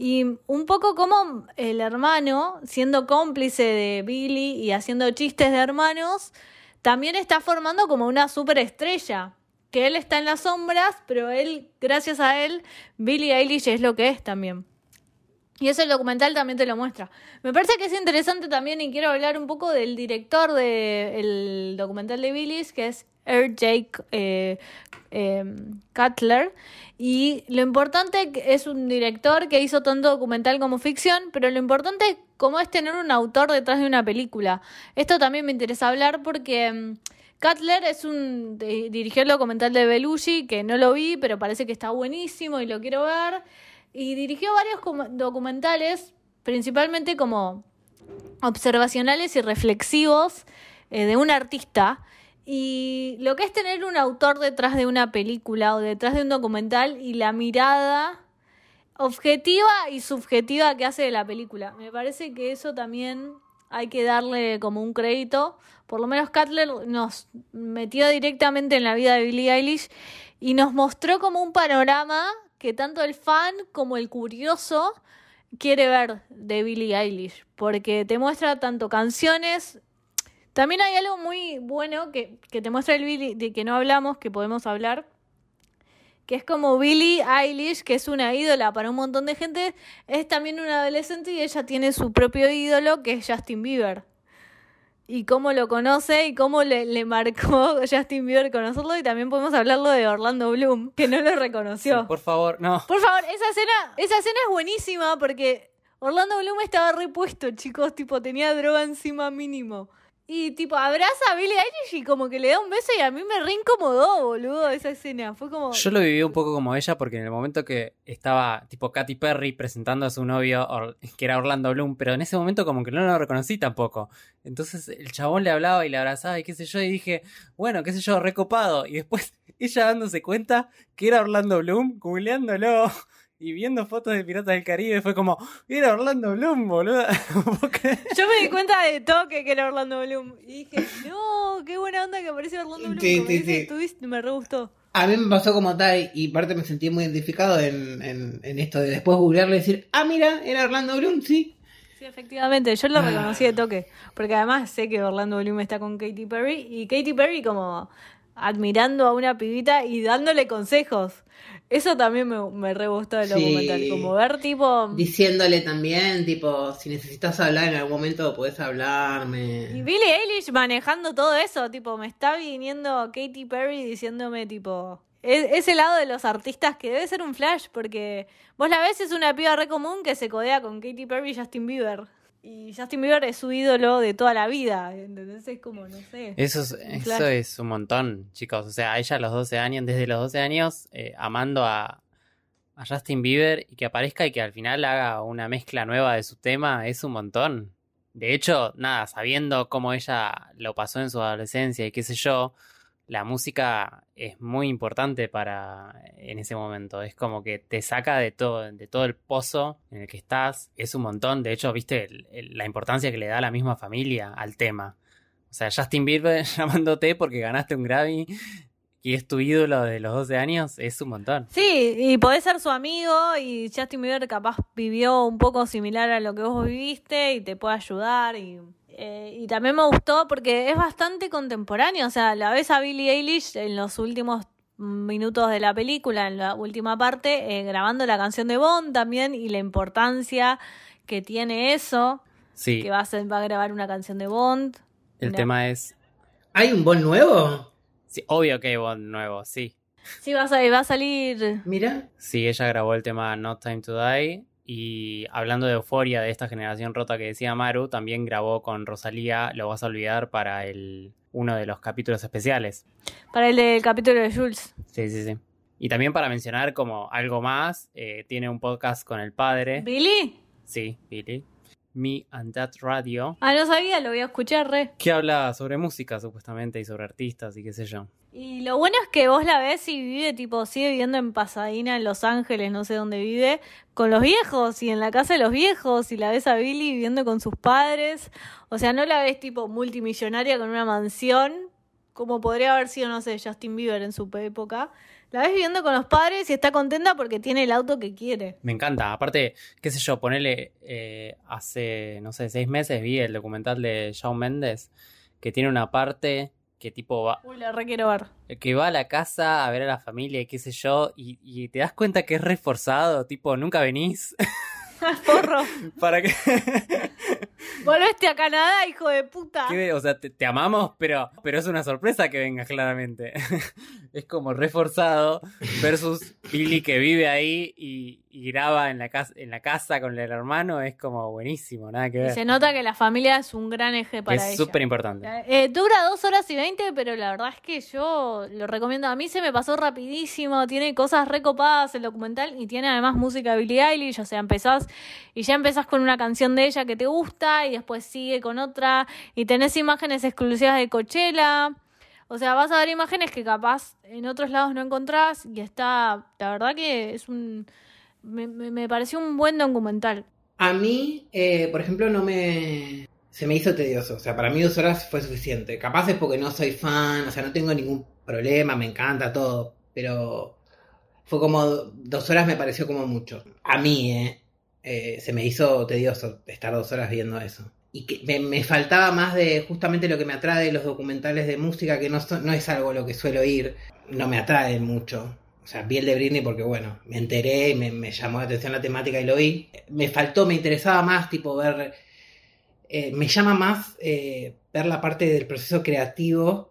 Y un poco como el hermano, siendo cómplice de Billy y haciendo chistes de hermanos, también está formando como una superestrella. Que él está en las sombras, pero él, gracias a él, Billy Eilish es lo que es también. Y eso el documental también te lo muestra. Me parece que es interesante también y quiero hablar un poco del director del documental de Billy's, que es R.J. eh, eh, Cutler. Y lo importante es un director que hizo tanto documental como ficción, pero lo importante como es tener un autor detrás de una película. Esto también me interesa hablar porque mm, Cutler es un dirigió el documental de Belushi, que no lo vi, pero parece que está buenísimo y lo quiero ver. Y dirigió varios documentales, principalmente como observacionales y reflexivos eh, de un artista. Y lo que es tener un autor detrás de una película o detrás de un documental y la mirada objetiva y subjetiva que hace de la película. Me parece que eso también hay que darle como un crédito. Por lo menos Cutler nos metió directamente en la vida de Billie Eilish y nos mostró como un panorama que tanto el fan como el curioso quiere ver de Billie Eilish, porque te muestra tanto canciones. También hay algo muy bueno que, que te muestra el Billie, de que no hablamos, que podemos hablar, que es como Billie Eilish, que es una ídola para un montón de gente, es también una adolescente y ella tiene su propio ídolo, que es Justin Bieber. Y cómo lo conoce y cómo le, le marcó <laughs> Justin Bieber conocerlo. Y también podemos hablarlo de Orlando Bloom, que no lo reconoció. Por favor, no. Por favor, esa escena, esa escena es buenísima porque Orlando Bloom estaba repuesto, chicos, tipo, tenía droga encima mínimo. Y tipo, abraza a Billie Eilish y como que le da un beso y a mí me re incomodó, boludo, esa escena. Fue como... Yo lo viví un poco como ella porque en el momento que estaba tipo Katy Perry presentando a su novio, que era Orlando Bloom, pero en ese momento como que no lo reconocí tampoco. Entonces el chabón le hablaba y le abrazaba y qué sé yo y dije, bueno, qué sé yo, recopado. Y después <laughs> ella dándose cuenta que era Orlando Bloom, googleándolo y viendo fotos de Piratas del Caribe, fue como, era Orlando Bloom, boludo. <laughs> Yo me di cuenta de toque que era Orlando Bloom. Y dije, no, qué buena onda que apareció Orlando Bloom. Sí, Como sí, dice, sí. me re gustó. A mí me pasó como tal y parte me sentí muy identificado en, en, en esto de después googlearle y decir, ah, mira, era Orlando Bloom, sí. Sí, efectivamente, yo lo Ah. reconocí de toque. Porque además sé que Orlando Bloom está con Katy Perry y Katy Perry como admirando a una pibita y dándole consejos. Eso también me, me re gustó del Sí. documental. Como ver tipo... Diciéndole también, tipo, si necesitas hablar en algún momento, podés Y hablarme. Billie Eilish manejando todo eso, tipo, me está viniendo Katy Perry diciéndome, tipo, e- ese lado de los artistas que debe ser un flash, porque vos la ves es una piba re común que se codea con Katy Perry y Justin Bieber. Y Justin Bieber es su ídolo de toda la vida, ¿entendés? Es como, no sé. Eso es, eso es un montón, chicos. O sea, ella a los 12 años, desde los 12 años, eh, amando a, a Justin Bieber y que aparezca y que al final haga una mezcla nueva de su tema, es un montón. De hecho, nada, sabiendo cómo ella lo pasó en su adolescencia y qué sé yo, la música es muy importante para en ese momento. Es como que te saca de todo, de todo el pozo en el que estás. Es un montón. De hecho, viste la importancia que le da la misma familia al tema. O sea, Justin Bieber <laughs> llamándote porque ganaste un Grammy y es tu ídolo de los 12 años, es un montón. Sí, y podés ser su amigo y Justin Bieber capaz vivió un poco similar a lo que vos viviste y te puede ayudar y, eh, y también me gustó porque es bastante contemporáneo, o sea, la ves a Billie Eilish en los últimos minutos de la película, en la última parte, eh, grabando la canción de Bond también y la importancia que tiene eso, Sí, que va a, ser- va a grabar una canción de Bond. el tema es... ¿Hay un Bond nuevo? Sí, obvio que hay Bond nuevo, sí. Sí, va a, sal- va a salir... Mira. Sí, ella grabó el tema No Time to Die. Y hablando de euforia de esta generación rota que decía Maru, también grabó con Rosalía Lo vas a olvidar para el uno de los capítulos especiales. Para el del capítulo de Jules. Sí, sí, sí. Y también para mencionar como algo más, eh, tiene un podcast con el padre. ¿Billy? Sí, Billy. Me and That Radio. Ah, no sabía, lo voy a escuchar, re. Que habla sobre música, supuestamente, y sobre artistas y qué sé yo. Y lo bueno es que vos la ves y vive, tipo, sigue viviendo en Pasadena, en Los Ángeles, no sé dónde vive, con los viejos y en la casa de los viejos. Y la ves a Billy viviendo con sus padres. O sea, no la ves, tipo, multimillonaria con una mansión, como podría haber sido, no sé, Justin Bieber en su época. La ves viviendo con los padres y está contenta porque tiene el auto que quiere. Me encanta. Aparte, qué sé yo, ponele eh, hace, no sé, seis meses vi el documental de Shawn Mendes que tiene una parte que tipo va, Uy, la ver. que va a la casa a ver a la familia y qué sé yo, y, y te das cuenta que es reforzado, tipo, nunca venís. <laughs> Porro. <laughs> ¿Para qué? <laughs> Volveste a Canadá, hijo de puta. ¿Qué? O sea, te, te amamos, pero, pero es una sorpresa que vengas, claramente. Es como reforzado versus Billy que vive ahí y, y graba en la, casa, en la casa con el hermano. Es como buenísimo, nada que Y ver. se nota que la familia es un gran eje para es súper importante. Eh, dura dos horas y veinte, pero la verdad es que yo lo recomiendo. A mí se me pasó rapidísimo, tiene cosas recopadas el documental y tiene además música de Billie Eilish, o sea, empezás y ya empezás con una canción de ella que te gusta y después sigue con otra y tenés imágenes exclusivas de Coachella. O sea, vas a ver imágenes que capaz en otros lados no encontrás y está, la verdad que es un... Me, me- pareció un buen documental. A mí, eh, por ejemplo, no me... Se me hizo tedioso. O sea, para mí dos horas fue suficiente. Capaz es porque no soy fan, o sea, no tengo ningún problema, me encanta todo. Pero fue como... Dos horas me pareció como mucho. A mí, ¿eh? Eh, se me hizo tedioso estar dos horas viendo eso. Y que me, me faltaba más de justamente lo que me atrae de los documentales de música, que no, no es algo lo que suelo ir. No me atrae mucho. O sea, vi el de Britney porque, bueno, me enteré y me, me llamó la atención la temática y lo vi. Me faltó, me interesaba más, tipo, ver. eh, me llama más eh, ver la parte del proceso creativo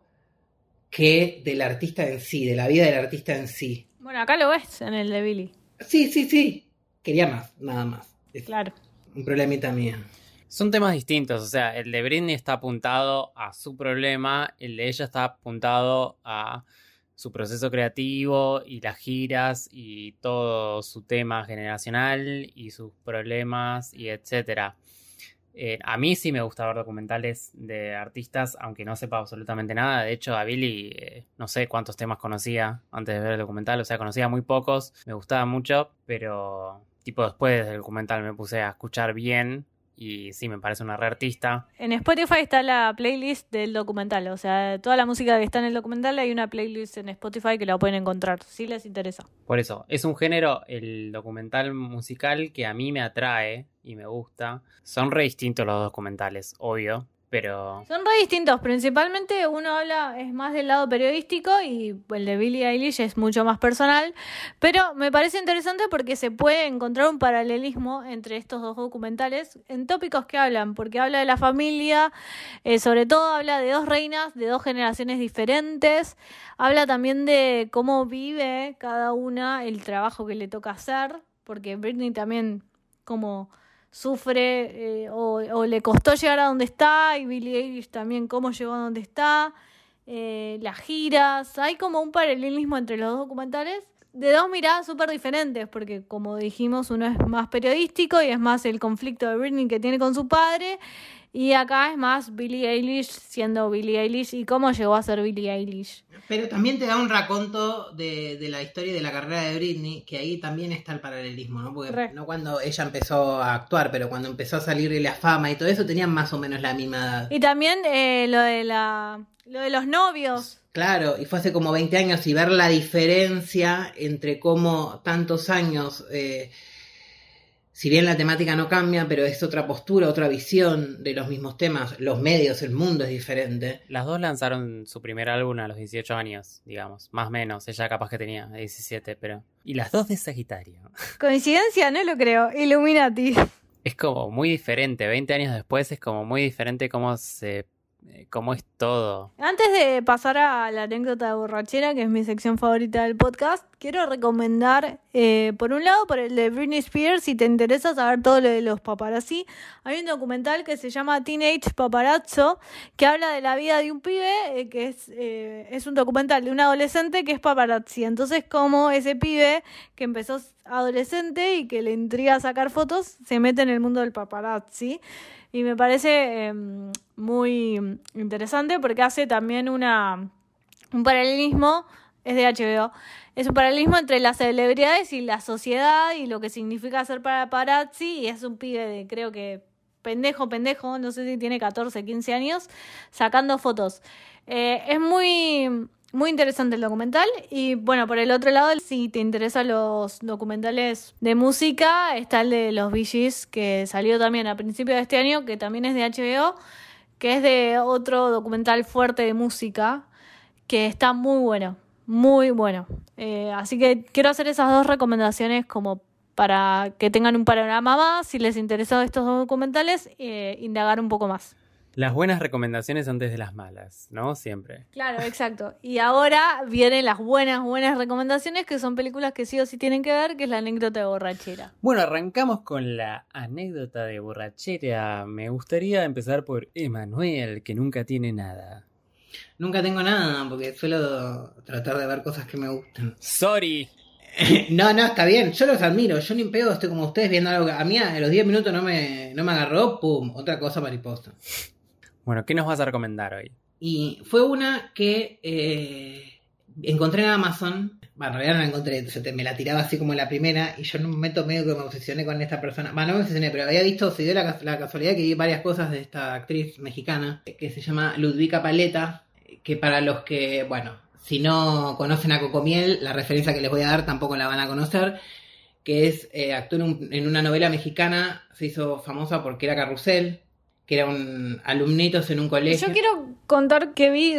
que del artista en sí, de la vida del artista en sí. Bueno, acá lo ves en el de Billy, Sí, sí, sí. Quería más, nada más. Es claro. un problemita mío. Son temas distintos, o sea, el de Britney está apuntado a su problema, el de ella está apuntado a su proceso creativo y las giras y todo su tema generacional y sus problemas y etcétera. Eh, a mí sí me gusta ver documentales de artistas, aunque no sepa absolutamente nada. De hecho, a Billy eh, no sé cuántos temas conocía antes de ver el documental, o sea, conocía muy pocos, me gustaba mucho, pero tipo después del documental me puse a escuchar bien y sí, me parece una re artista. En Spotify está la playlist del documental, o sea, toda la música que está en el documental hay una playlist en Spotify que la pueden encontrar, si les interesa. Por eso, es un género, el documental musical, que a mí me atrae y me gusta. Son re distintos los documentales, obvio, pero Son re distintos, principalmente uno habla, es más del lado periodístico y el de Billie Eilish es mucho más personal, pero me parece interesante porque se puede encontrar un paralelismo entre estos dos documentales en tópicos que hablan, porque habla de la familia, eh, sobre todo habla de dos reinas, de dos generaciones diferentes, habla también de cómo vive cada una el trabajo que le toca hacer, porque Britney también como sufre eh, o, le costó llegar a donde está y Billie Eilish también cómo llegó a donde está, eh, las giras, hay como un paralelismo entre los dos documentales de dos miradas súper diferentes, porque como dijimos, uno es más periodístico y es más el conflicto de Britney que tiene con su padre, y acá es más Billie Eilish siendo Billie Eilish y cómo llegó a ser Billie Eilish. Pero también te da un raconto de, de la historia y de la carrera de Britney, que ahí también está el paralelismo, ¿no? Porque Re. no cuando ella empezó a actuar, pero cuando empezó a salir de la fama y todo eso, tenían más o menos la misma edad. Y también eh, lo de la lo de los novios. Claro, y fue hace como 20 años y ver la diferencia entre cómo tantos años, eh, si bien la temática no cambia, pero es otra postura, otra visión de los mismos temas, los medios, el mundo es diferente. las dos lanzaron su primer álbum a los 18 años, digamos, más o menos. Ella capaz que tenía 17, pero... Y las dos de Sagitario. <laughs> Coincidencia, no lo creo. Illuminati. Es como muy diferente, 20 años después es como muy diferente cómo se... eh, cómo es todo. Antes de pasar a la anécdota de borrachera, que es mi sección favorita del podcast, quiero recomendar, eh, por un lado, por el de Britney Spears, si te interesa saber todo lo de los paparazzi, hay un documental que se llama Teenage Paparazzo, que habla de la vida de un pibe, eh, que es, eh, es un documental de un adolescente que es paparazzi. Entonces, como ese pibe que empezó adolescente y que le intriga sacar fotos, se mete en el mundo del paparazzi. Y me parece eh, muy interesante porque hace también una un paralelismo, es de HBO, es un paralelismo entre las celebridades y la sociedad y lo que significa ser paparazzi y es un pibe de creo que pendejo, pendejo, no sé si tiene 14, 15 años, sacando fotos. Eh, es muy Muy interesante el documental. Y bueno, por el otro lado, si te interesan los documentales de música, está el de los Gees, que salió también a principios de este año, que también es de HBO, que es de otro documental fuerte de música, que está muy bueno, muy bueno. Eh, así que quiero hacer esas dos recomendaciones como para que tengan un panorama más, si les interesan estos documentales, eh, indagar un poco más. Las buenas recomendaciones antes de las malas, ¿no? Siempre. Claro, exacto. Y ahora vienen las buenas, buenas recomendaciones, que son películas que sí o sí tienen que ver, que es la anécdota de borrachera. Bueno, arrancamos con la anécdota de borrachera. Me gustaría empezar por Emanuel, que nunca tiene nada. Nunca tengo nada, porque suelo tratar de ver cosas que me gustan. Sorry. <laughs> No, no, está bien, yo los admiro, yo ni pedo estoy como ustedes viendo algo que a mí a los 10 minutos no me, no me agarró, pum, otra cosa mariposa. Bueno, ¿qué nos vas a recomendar hoy? Y fue una que eh, encontré en Amazon. Bueno, en realidad no la encontré, me la tiraba así como la primera. Y yo en un momento medio que me obsesioné con esta persona. Bueno, no me obsesioné, pero había visto, se dio la casualidad que vi varias cosas de esta actriz mexicana que se llama Ludvika Paleta. Que para los que, bueno, si no conocen a Cocomiel, la referencia que les voy a dar tampoco la van a conocer. Que es, eh, actuó en, un- en una novela mexicana, se hizo famosa porque era Carrusel, que era un alumnitos en un colegio. Yo quiero contar que vi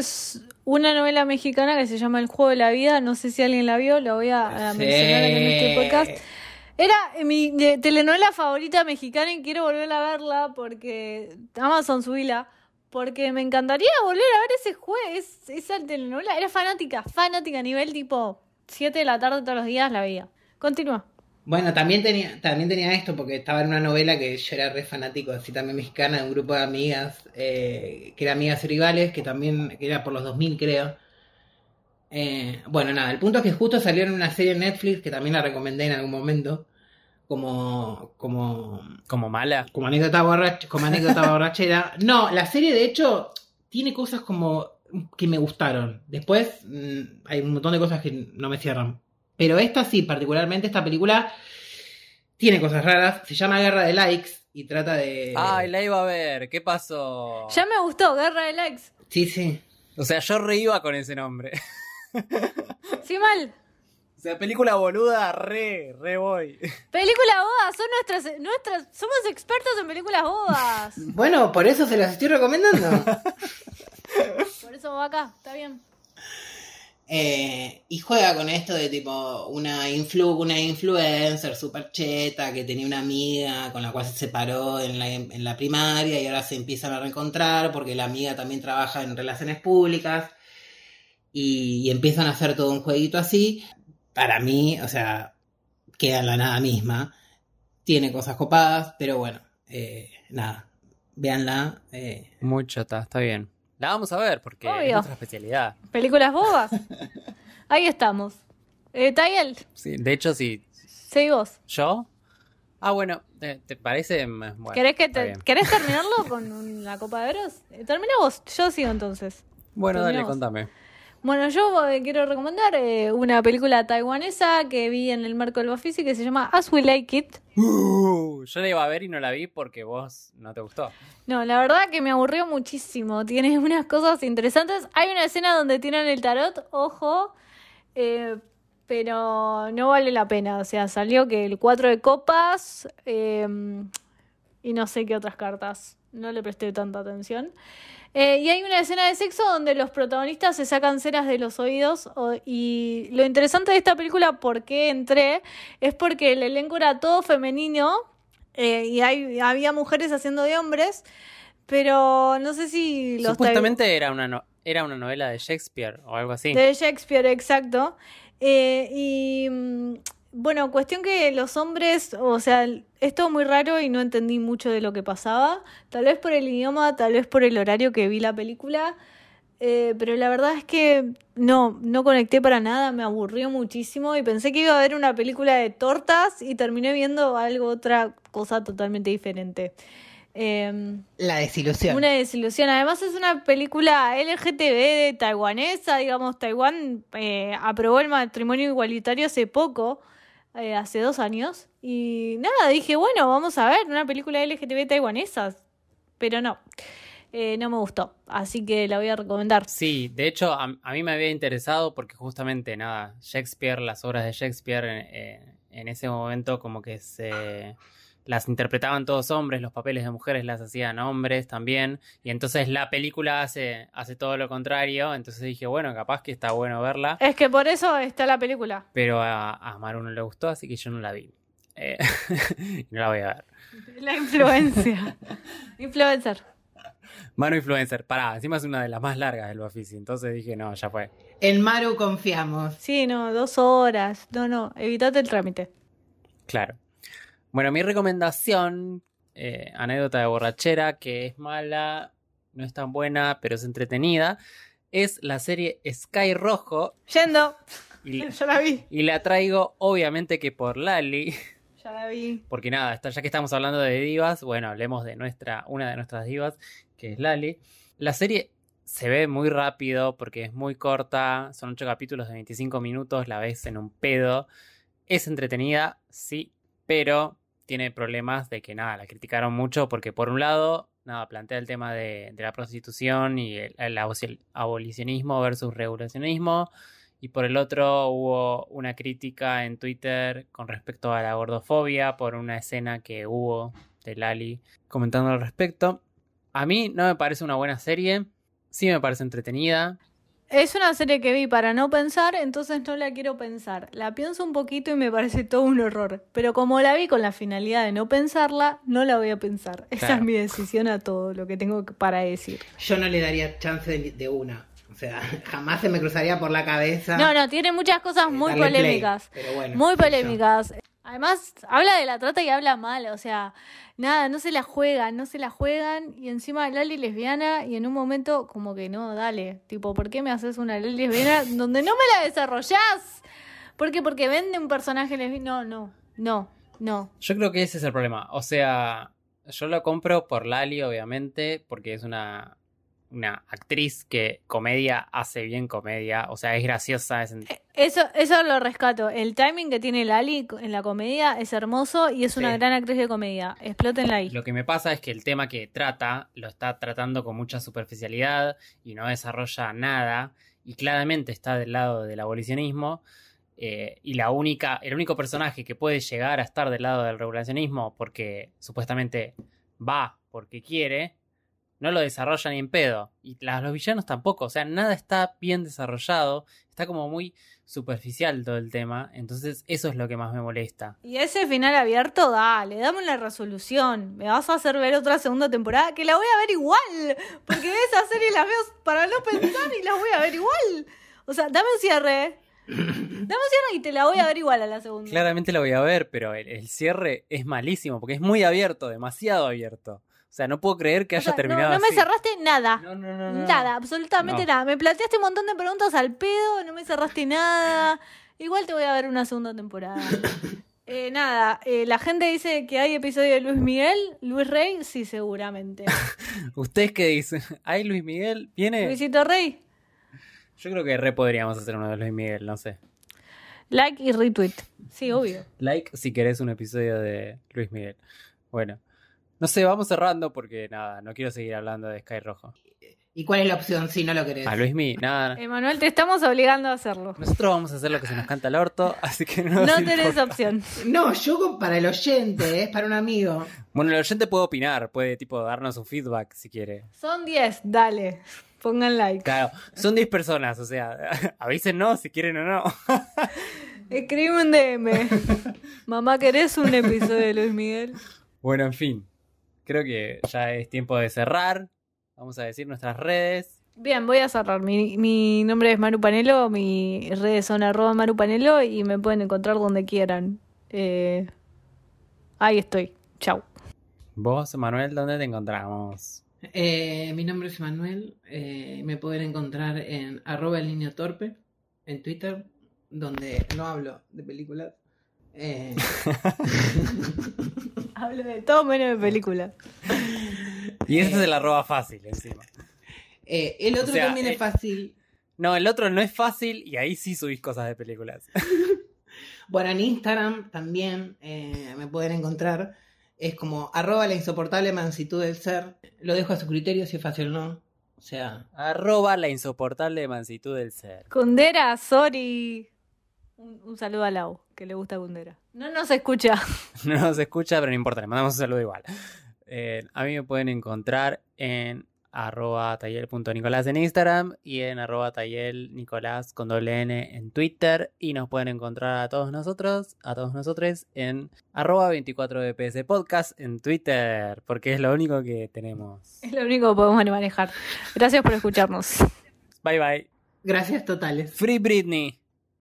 una novela mexicana que se llama El juego de la vida. No sé si alguien la vio, la voy a, a Sí. mencionar en este podcast. Era mi de- telenovela favorita mexicana y quiero volver a verla porque Amazon subila. Porque me encantaría volver a ver ese juego, es- esa telenovela. Era fanática, fanática a nivel tipo 7 de la tarde todos los días la veía. Continúa. Bueno, también tenía, también tenía esto porque estaba en una novela que yo era re fanático, así también mexicana, de un grupo de amigas, eh, que era amigas y rivales, que también, que era por los 2000 creo. Eh, bueno, nada, el punto es que justo salió en una serie en Netflix, que también la recomendé en algún momento, como, como, ¿Como mala? como anécdota, borrach- como anécdota <laughs> borrachera. No, la serie de hecho tiene cosas como que me gustaron. Después mm, hay un montón de cosas que no me cierran. Pero esta sí, particularmente esta película tiene cosas raras. Se llama Guerra de Likes y trata de... Ay, la iba a ver. ¿Qué pasó? Ya me gustó, Guerra de Likes. Sí, sí. O sea, yo reiba con ese nombre. <laughs> Sí, mal. O sea, película boluda, re, re voy. Películas bodas, son nuestras, nuestras, somos expertos en películas bodas. <laughs> Bueno, por eso se las estoy recomendando. Por eso va acá, está bien. Eh, y juega con esto de tipo una, influ una influencer super cheta que tenía una amiga con la cual se separó en la, en la primaria y ahora se empiezan a reencontrar porque la amiga también trabaja en relaciones públicas y, empiezan a hacer todo un jueguito así. Para mí, o sea, queda la nada misma. Tiene cosas copadas, pero bueno, eh, nada, véanla. eh, Muy chota, está bien. La vamos a ver porque es Obvio. nuestra especialidad. Películas bodas. <laughs> Ahí estamos. Eh, Tayel, Sí, de hecho, sí. seguí vos. ¿Yo? Ah, bueno, ¿te, te parece? Mm, Bueno, ¿Querés, que te- bien. ¿Querés terminarlo <laughs> con un- la Copa de Oros? Eh, Termina vos, yo sigo entonces. Bueno, dale, terminamos. contame. Bueno, yo eh, quiero recomendar eh, una película taiwanesa que vi en el marco del Bafisi que se llama As We Like It. Uh, yo la iba a ver y no la vi porque vos no te gustó. No, la verdad que me aburrió muchísimo. Tiene <laughs> unas cosas interesantes. Hay una escena donde tiran el tarot, ojo, eh, pero no vale la pena. O sea, salió que el 4 de copas eh, y no sé qué otras cartas. No le presté tanta atención. Eh, y hay una escena de sexo donde los protagonistas se sacan ceras de los oídos. o- y lo interesante de esta película, por qué entré, es porque el elenco era todo femenino. eh, y hay, había mujeres haciendo de hombres, pero no sé si los Supuestamente era una, no- era una novela de Shakespeare o algo así. de Shakespeare, exacto. Eh, y mm, bueno, cuestión que los hombres, o sea, es todo muy raro y no entendí mucho de lo que pasaba. Tal vez por el idioma, tal vez por el horario que vi la película. Eh, pero la verdad es que no, no conecté para nada, me aburrió muchísimo y pensé que iba a ver una película de tortas y terminé viendo algo, otra cosa totalmente diferente. Em, la desilusión. una desilusión. Además es una película LGTB taiwanesa, digamos, Taiwán eh, aprobó el matrimonio igualitario hace poco, eh, hace dos años. Y nada, dije, bueno, vamos a ver una película LGTB taiwanesa. Pero no. eh, no me gustó. Así que la voy a recomendar. Sí, de hecho a, mí me había interesado porque justamente nada, Shakespeare, las obras de Shakespeare eh, en ese momento como que se las interpretaban todos hombres, los papeles de mujeres las hacían hombres también, y entonces la película hace, hace todo lo contrario, entonces dije, bueno, capaz que está bueno verla, Es que por eso está la película. pero a, a Maru no le gustó, así que yo no la vi. Eh, <laughs> no la voy a ver. <laughs> La influencia. Influencer. <laughs> Mano Influencer, pará, encima es una de las más largas del Bafisi, entonces dije, no, ya fue. En Maru confiamos. Sí, no, dos horas. No, no, evitate el trámite. Claro. Bueno, mi recomendación, eh, anécdota de borrachera, que es mala, no es tan buena, pero es entretenida, es la serie Sky Rojo. Yendo. Y, Ya <laughs> la vi. y la traigo, obviamente, que por Lali. <laughs> Ya la vi. Porque nada, está- ya que estamos hablando de divas, bueno, hablemos de nuestra, una de nuestras divas, que es Lali. La serie se ve muy rápido porque es muy corta, son ocho capítulos de 25 minutos, la ves en un pedo. Es entretenida, sí, pero tiene problemas de que nada, la criticaron mucho porque por un lado, nada, plantea el tema de, la prostitución y el, el abolici- abolicionismo versus regulacionismo. Y por el otro hubo una crítica en Twitter con respecto a la gordofobia por una escena que hubo de Lali comentando al respecto. A mí no me parece una buena serie, sí me parece entretenida. Es una serie que vi para no pensar, entonces no la quiero pensar. La pienso un poquito y me parece todo un horror. Pero como la vi con la finalidad de no pensarla, no la voy a pensar. Esa Claro. es mi decisión a todo lo que tengo que- para decir. Yo no le daría chance de, una. O sea, <laughs> jamás se me cruzaría por la cabeza. No, no, tiene muchas cosas muy darle play, polémicas. pero bueno, Muy yo. Además, habla de la trata y habla mal, o sea, nada, no se la juegan, no se la juegan. Y encima Lali lesbiana, y en un momento, como que no, dale, tipo, ¿por qué me haces una Lali lesbiana donde no me la desarrollás? ¿Por qué? Porque vende un personaje lesbiano. No, no, no, no. Yo creo que ese es el problema. O sea, yo lo compro por Lali, obviamente, porque es una, una actriz que comedia hace bien comedia. O sea, es graciosa. Es... Eso, eso lo rescato. El timing que tiene Lali en la comedia es hermoso y es una gran actriz de comedia. Explótenla ahí. Lo que me pasa es que el tema que trata lo está tratando con mucha superficialidad y no desarrolla nada. Y claramente está del lado del abolicionismo. eh, y la única, el único personaje que puede llegar a estar del lado del regulacionismo porque supuestamente va porque quiere, no lo desarrolla ni en pedo. Y la- los villanos tampoco. O sea, nada está bien desarrollado. Está como muy superficial todo el tema. Entonces, eso es lo que más me molesta. Y ese final abierto, dale, dame una resolución. Me vas a hacer ver otra segunda temporada que la voy a ver igual. Porque <laughs> esas series las veo para no pensar y las voy a ver igual. O sea, dame un cierre. Dame un cierre y te la voy a ver igual a la segunda. Claramente lo voy a ver, pero el, el cierre es malísimo porque es muy abierto, demasiado abierto. O sea, no puedo creer que O haya sea, no- terminado no, me así. cerraste nada. No, no, no, no. Nada, absolutamente No. nada. Me planteaste un montón de preguntas al pedo, no me cerraste nada. Igual te voy a ver una segunda temporada. <laughs> Eh, nada, eh, la gente dice que hay episodio de Luis Miguel, Luis Rey, sí, seguramente. <laughs> ¿Ustedes qué dicen? ¿Ay, Luis Miguel? ¿Viene? Luisito Rey, Yo creo que re podríamos hacer uno de Luis Miguel, no sé. like y retweet. Sí, obvio. Like si querés un episodio de Luis Miguel. Bueno. No sé, vamos cerrando porque nada, no quiero seguir hablando de Sky Rojo. ¿Y cuál es la opción si no lo querés? A Luis Miguel, nada. Emanuel, te estamos obligando a hacerlo. Nosotros vamos a hacer lo que se nos canta el orto, así que no No tenés importa. opción. No, yo para el oyente, es para un amigo. Bueno, el oyente puede opinar, puede tipo darnos un feedback si quiere. Son 10, dale. Pongan like. Claro, son 10 personas, o sea, <laughs> avísenos si quieren o no. Escribe un DM. Mamá, ¿querés un episodio de Luis Miguel? Bueno, en fin, creo que ya es tiempo de cerrar. Vamos a decir nuestras redes. Bien, voy a cerrar. Mi, mi nombre es Maru Panelo, mis redes son arroba Maru Panelo y me pueden encontrar donde quieran. Eh, ahí estoy. Chau. Vos, Manuel, ¿dónde te encontramos? Eh, mi nombre es Manuel. eh, me pueden encontrar en arroba el niño torpe en Twitter, donde no hablo de películas. Eh, <laughs> Hablo de todo menos de películas. Y ese es el arroba fácil encima. eh, el otro O sea, también eh, es fácil. No, el otro no es fácil y ahí sí subís cosas de películas. <laughs> Bueno, en Instagram también eh, me pueden encontrar es como arroba la insoportable mansitud del ser. Lo dejo a su criterio si es fácil o no. O sea, Arroba la insoportable mansitud del ser. Kundera, sorry. Un, un saludo a Lau, que le gusta Kundera. No nos escucha. <laughs> No nos escucha, pero no importa, le mandamos un saludo igual. Eh, a mí me pueden encontrar en arroba tayel.nicolás en Instagram y en arroba tayel nicolás con doble n en Twitter y nos pueden encontrar a todos nosotros, a todos nosotros en arroba 24bps podcast en Twitter porque es lo único que tenemos. Es lo único que podemos manejar. Gracias por escucharnos. Bye bye. gracias totales. Free Britney.